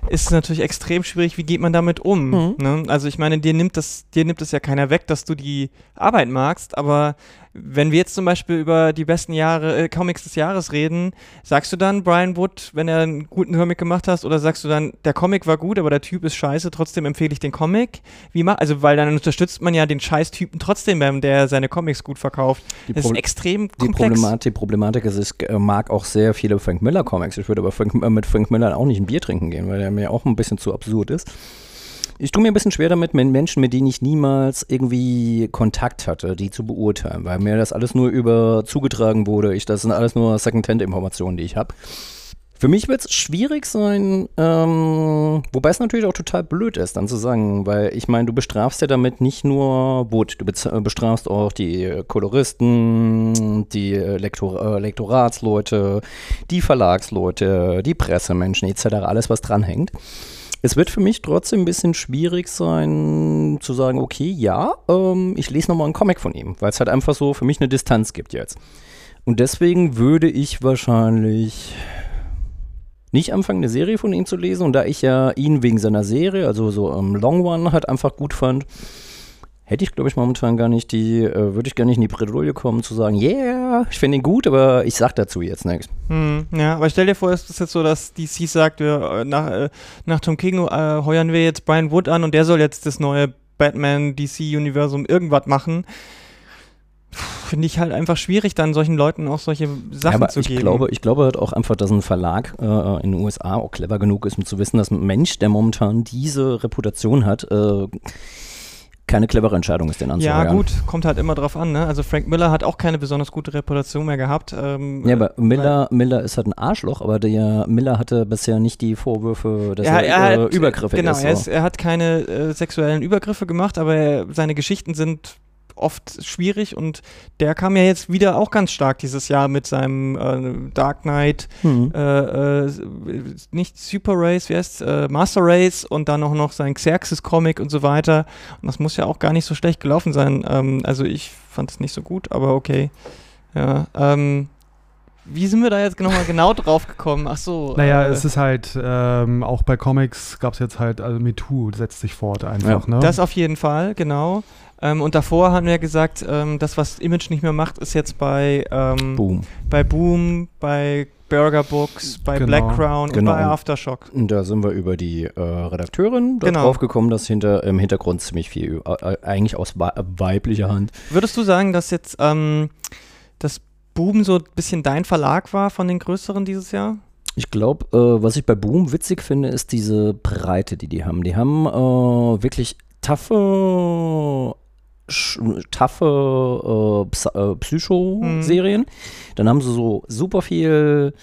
ist es natürlich extrem schwierig, wie geht man damit um. Mhm. Ne? Also ich meine, dir nimmt das, dir nimmt das ja keiner weg, dass du die Arbeit magst, aber wenn wir jetzt zum Beispiel über die besten Jahre, äh, Comics des Jahres reden, sagst du dann Brian Wood, wenn er einen guten Comic gemacht hast, oder sagst du dann, der Comic war gut, aber der Typ ist scheiße, trotzdem empfehle ich den Comic? Wie mach, also weil dann unterstützt man ja den Scheiß-Typen trotzdem, wenn der seine Comics gut verkauft. Die Das ist Proble- extrem Die, komplex. Die Problematik ist, ich äh, mag auch sehr viele Frank Miller Comics. Ich würde aber Frank, äh, mit Frank Miller auch nicht ein Bier trinken gehen, weil der mir auch ein bisschen zu absurd ist. Ich tue mir ein bisschen schwer damit, mit Menschen, mit denen ich niemals irgendwie Kontakt hatte, die zu beurteilen, weil mir das alles nur über zugetragen wurde. Ich, das sind alles nur Second-Hand-Informationen, die ich habe. Für mich wird es schwierig sein, ähm, wobei es natürlich auch total blöd ist, dann zu sagen, weil ich meine, du bestrafst ja damit nicht nur Wood, du äh, bestrafst auch die Koloristen, die Lektor äh, Lektoratsleute, die Verlagsleute, die Pressemenschen etc., alles was dranhängt. Es wird für mich trotzdem ein bisschen schwierig sein, zu sagen, okay, ja, ähm, ich lese nochmal einen Comic von ihm, weil es halt einfach so für mich eine Distanz gibt jetzt. Und deswegen würde ich wahrscheinlich nicht anfangen, eine Serie von ihm zu lesen. Und da ich ja ihn wegen seiner Serie, also so ähm, Long One, halt einfach gut fand, hätte ich, glaube ich, momentan gar nicht die, äh, würde ich gar nicht in die Bredouille kommen, zu sagen, yeah, ich finde ihn gut, aber ich sag dazu jetzt nichts. Hm, ja, aber stell dir vor, es ist jetzt so, dass DC sagt, wir, äh, nach, äh, nach Tom King äh, heuern wir jetzt Brian Wood an und der soll jetzt das neue Batman-DC-Universum irgendwas machen. Finde ich halt einfach schwierig, dann solchen Leuten auch solche Sachen aber zu ich geben. Glaube, ich glaube halt auch einfach, dass ein Verlag äh, in den USA auch clever genug ist, um zu wissen, dass ein Mensch, der momentan diese Reputation hat, äh, keine clevere Entscheidung ist, den ja, anzuheuern. gut, kommt halt immer drauf an. Ne? Also Frank Miller hat auch keine besonders gute Reputation mehr gehabt. Ähm, Ja, aber Miller, Miller ist halt ein Arschloch, aber der Miller hatte bisher nicht die Vorwürfe, dass er, er, er äh, hat, übergriffig genau, ist. Er, so. ist, er hat keine äh, sexuellen Übergriffe gemacht, aber er, seine Geschichten sind oft schwierig und der kam ja jetzt wieder auch ganz stark dieses Jahr mit seinem äh, Dark Knight, Hm. äh, äh, nicht Super Race, wie heißt äh, Master Race und dann auch noch sein Xerxes-Comic und so weiter. Und das muss ja auch gar nicht so schlecht gelaufen sein. Ähm, also ich fand es nicht so gut, aber okay. Ja, ähm, wie sind wir da jetzt nochmal genau drauf gekommen? Ach so. Naja, äh, es ist halt, ähm, auch bei Comics gab es jetzt halt, also MeToo setzt sich fort einfach, ne? Das auf jeden Fall, genau. Ähm, und davor haben wir gesagt, ähm, das, was Image nicht mehr macht, ist jetzt bei, ähm, Boom. bei Boom, bei Burger Books, bei Genau. Black Crown Genau. und bei Aftershock. Und da sind wir über die äh, Redakteurin Genau. drauf gekommen, dass hinter, im Hintergrund ziemlich viel, äh, äh, eigentlich aus weiblicher Hand. Würdest du sagen, dass jetzt ähm, das Boom so ein bisschen dein Verlag war von den größeren dieses Jahr? Ich glaube, äh, was ich bei Boom witzig finde, ist diese Breite, die die haben. Die haben äh, wirklich taffe, taffe äh, äh, Psycho-Serien. Dann haben sie so super viel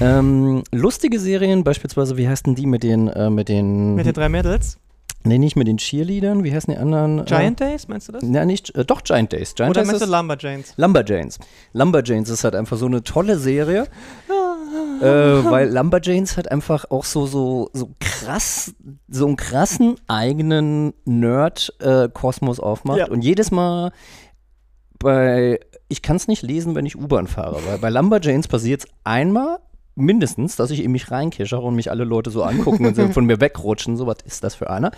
ähm, lustige Serien, beispielsweise, wie heißt denn die mit den, äh, mit den, Mit den drei Mädels? Nee, nicht mit den Cheerleadern, wie heißen die anderen? Giant Days, meinst du das? Äh, na, nicht, äh, doch, Giant Days. Giant Oder Days meinst du ist, Lumberjanes? Lumberjanes. Lumberjanes ist halt einfach so eine tolle Serie, äh, weil Lumberjanes halt einfach auch so, so, so krass, so einen krassen eigenen Nerd-Kosmos aufmacht. Ja. Und jedes Mal bei, ich kann es nicht lesen, wenn ich U-Bahn fahre, weil bei Lumberjanes passiert es einmal mindestens, dass ich in mich reinkischer und mich alle Leute so angucken und so von mir wegrutschen. So, was ist das für einer?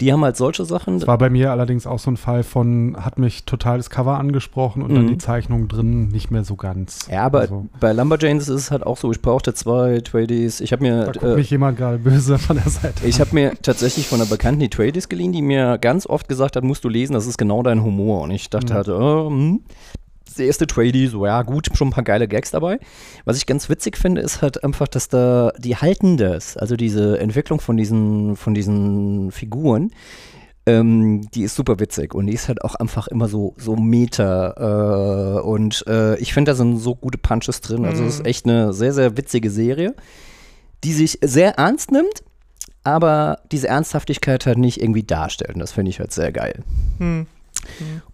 Die haben halt solche Sachen. Das war bei mir allerdings auch so ein Fall von, hat mich total das Cover angesprochen und dann Mhm. die Zeichnung drin nicht mehr so ganz. Ja, aber Also, bei Lumberjanes ist es halt auch so, ich brauchte zwei Tradies. Ich habe mir, da guckt äh, mich jemand gerade böse von der Seite. ich habe mir tatsächlich von einer Bekannten die Tradies geliehen, die mir ganz oft gesagt hat, musst du lesen, das ist genau dein Humor. Und ich dachte Mhm. halt, äh, hm. Das erste Tradie, so ja gut, schon ein paar geile Gags dabei. Was ich ganz witzig finde, ist halt einfach, dass da, die halten das, also diese Entwicklung von diesen, von diesen Figuren, ähm, die ist super witzig und die ist halt auch einfach immer so, so Meta. Äh, und äh, ich finde, da sind so gute Punches drin. Also es ist Mhm. echt eine sehr, sehr witzige Serie, die sich sehr ernst nimmt, aber diese Ernsthaftigkeit halt nicht irgendwie darstellt. Und das finde ich halt sehr geil. Hm.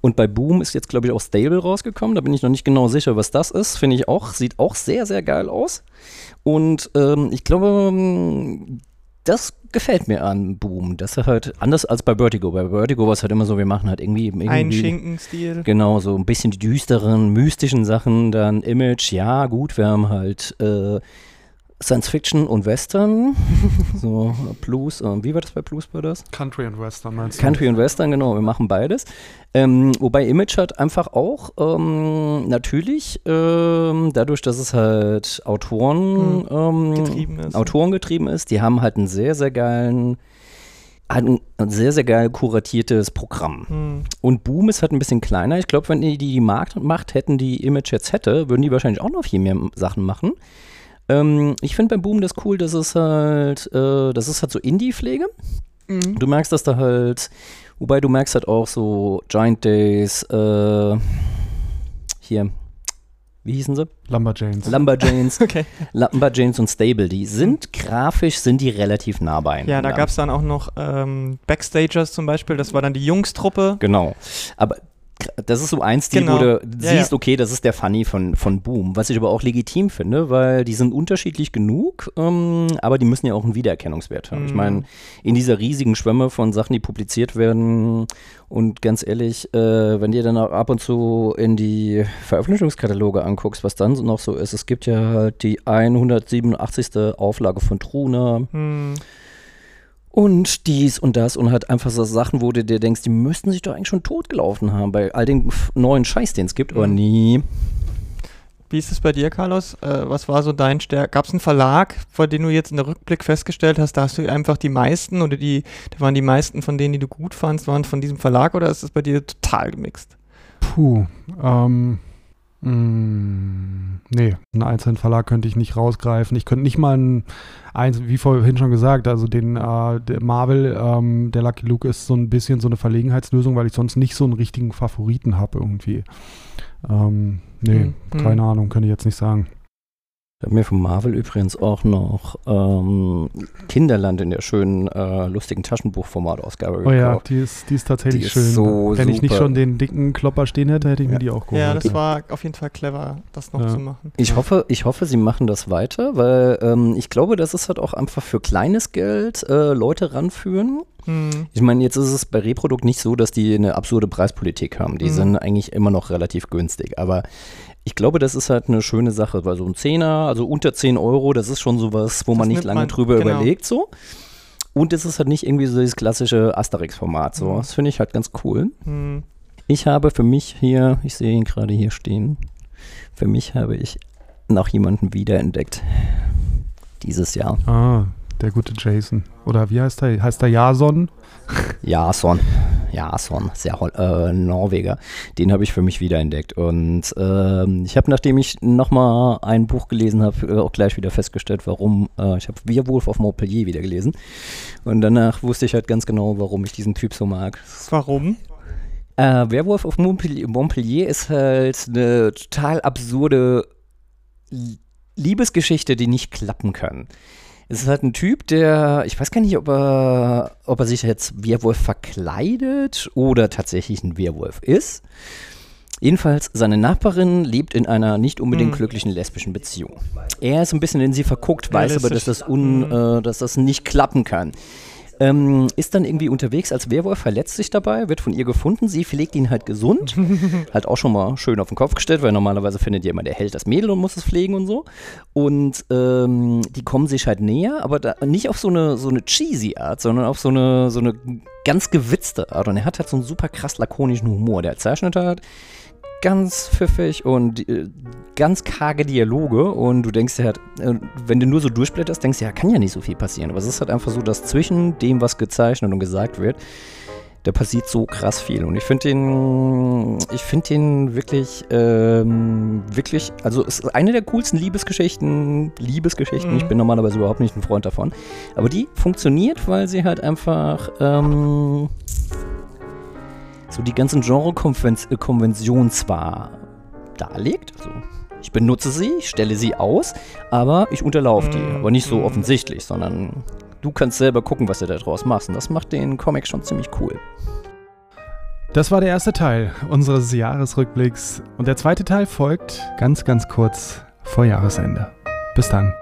Und bei Boom ist jetzt, glaube ich, auch Stable rausgekommen. Da bin ich noch nicht genau sicher, was das ist. Finde ich auch, sieht auch sehr, sehr geil aus. Und ähm, ich glaube, das gefällt mir an Boom. Das ist halt anders als bei Vertigo. Bei Vertigo war es halt immer so, wir machen halt irgendwie. irgendwie Ein Schinkenstil. Genau, so ein bisschen die düsteren, mystischen Sachen, dann Image, ja, gut, wir haben halt äh, Science Fiction und Western, so Blues, äh, wie war das bei Blues bei das? Country und Western meinst du? Country und Western, genau, wir machen beides. Ähm, wobei Image hat einfach auch ähm, natürlich, ähm, dadurch, dass es halt Autoren ähm, Getrieben ist. Autoren getrieben ist, die haben halt einen sehr, sehr geilen, ein, ein sehr, sehr geil kuratiertes Programm. Hm. Und Boom ist halt ein bisschen kleiner. Ich glaube, wenn die die Markt Macht hätten, die Image jetzt hätte, würden die wahrscheinlich auch noch viel mehr Sachen machen. Ähm, ich finde beim Boom das cool, dass es halt, äh, das ist halt so Indie-Pflege. Mhm. Du merkst, dass da halt, wobei du merkst halt auch so Giant Days, äh, hier, wie hießen sie? Lumberjanes. Lumberjanes, Okay. Lumberjanes und Stable, die sind grafisch, sind die relativ nah beieinander. Ja, da gab es dann auch noch ähm, Backstagers zum Beispiel, das war dann die Jungstruppe. Genau. Aber das ist so ein Stil, Genau. wo du Ja, siehst, okay, das ist der Funny von, von Boom. Was ich aber auch legitim finde, weil die sind unterschiedlich genug, ähm, aber die müssen ja auch einen Wiedererkennungswert haben. Ich Mhm. meine, in dieser riesigen Schwemme von Sachen, die publiziert werden und ganz ehrlich, äh, wenn dir dann auch ab und zu in die Veröffentlichungskataloge anguckst, was dann noch so ist, es gibt ja halt die 187. Auflage von Truna, Hm. Und dies und das und halt einfach so Sachen, wo du dir denkst, die müssten sich doch eigentlich schon totgelaufen haben bei all den neuen Scheiß, den es gibt, aber nie. Wie ist es bei dir, Carlos? Äh, was war so dein Stärk? Gab es einen Verlag, vor dem du jetzt in der Rückblick festgestellt hast, da hast du einfach die meisten oder die, da waren die meisten von denen, die du gut fandst, waren von diesem Verlag oder ist es bei dir total gemixt? Puh, ähm, mm, nee, einen einzelnen Verlag könnte ich nicht rausgreifen. Ich könnte nicht mal einen, wie vorhin schon gesagt, also den äh, Marvel, ähm, der Lucky Luke ist so ein bisschen so eine Verlegenheitslösung, weil ich sonst nicht so einen richtigen Favoriten habe irgendwie. Ähm, nee, hm, keine hm. Ahnung, könnte ich jetzt nicht sagen. Ich habe mir von Marvel übrigens auch noch ähm, Kinderland in der schönen, äh, lustigen Taschenbuchformat-Ausgabe gekauft. Oh ja, die ist, die ist tatsächlich die schön. Ist so Wenn super. ich nicht schon den dicken Klopper stehen hätte, hätte ich ja. mir die auch geholt. Ja, das war auf jeden Fall clever, das noch ja. zu machen. Ich hoffe, ich hoffe, sie machen das weiter, weil ähm, ich glaube, das ist halt auch einfach für kleines Geld äh, Leute ranführen. Hm. Ich meine, jetzt ist es bei Reprodukt nicht so, dass die eine absurde Preispolitik haben. Die hm. sind eigentlich immer noch relativ günstig. Aber ich glaube, das ist halt eine schöne Sache, weil so ein Zehner, also unter 10 Euro, das ist schon sowas, wo das man nicht lange man, drüber genau. überlegt, so. Und es ist halt nicht irgendwie so dieses klassische Asterix-Format, so. Mhm. Das finde ich halt ganz cool. Mhm. Ich habe für mich hier, ich sehe ihn gerade hier stehen, für mich habe ich noch jemanden wiederentdeckt. Dieses Jahr. Ah, der gute Jason. Oder wie heißt er? Heißt er Jason? Jason. Jason, sehr äh, Norweger. Den habe ich für mich wiederentdeckt. Und ähm, ich habe, nachdem ich nochmal ein Buch gelesen habe, äh, auch gleich wieder festgestellt, warum. Äh, ich habe Werwolf auf Montpellier wieder gelesen. Und danach wusste ich halt ganz genau, warum ich diesen Typ so mag. Warum? Äh, Werwolf auf Montpellier, Montpellier ist halt eine total absurde Liebesgeschichte, die nicht klappen kann. Es ist halt ein Typ, der, ich weiß gar nicht, ob er, ob er sich jetzt Werwolf verkleidet oder tatsächlich ein Werwolf ist. Jedenfalls, seine Nachbarin lebt in einer nicht unbedingt hm. glücklichen lesbischen Beziehung. Er ist ein bisschen in sie verguckt, weiß aber, dass das, un, hm. äh, dass das nicht klappen kann. Ähm, ist dann irgendwie unterwegs als Werwolf, verletzt sich dabei, wird von ihr gefunden. Sie pflegt ihn halt gesund. halt auch schon mal schön auf den Kopf gestellt, weil normalerweise findet ja immer der Held das Mädel und muss es pflegen und so. Und ähm, die kommen sich halt näher, aber da, nicht auf so eine, so eine cheesy Art, sondern auf so eine, so eine ganz gewitzte Art. Und er hat halt so einen super krass lakonischen Humor. Der zeichnet halt ganz pfiffig und äh, ganz karge Dialoge und du denkst dir halt, äh, wenn du nur so durchblätterst, denkst du ja, kann ja nicht so viel passieren. Aber es ist halt einfach so, dass zwischen dem, was gezeichnet und gesagt wird, da passiert so krass viel. Und ich finde den, ich finde den wirklich, ähm, wirklich, also es ist eine der coolsten Liebesgeschichten, Liebesgeschichten. Mhm. Ich bin normalerweise überhaupt nicht ein Freund davon. Aber die funktioniert, weil sie halt einfach, ähm, so die ganzen Genre-Konventionen zwar darlegt, also ich benutze sie, ich stelle sie aus, aber ich unterlaufe die. Aber nicht so mhm. offensichtlich, sondern du kannst selber gucken, was du da draus machst. Und das macht den Comic schon ziemlich cool. Das war der erste Teil unseres Jahresrückblicks. Und der zweite Teil folgt ganz, ganz kurz vor Jahresende. Bis dann.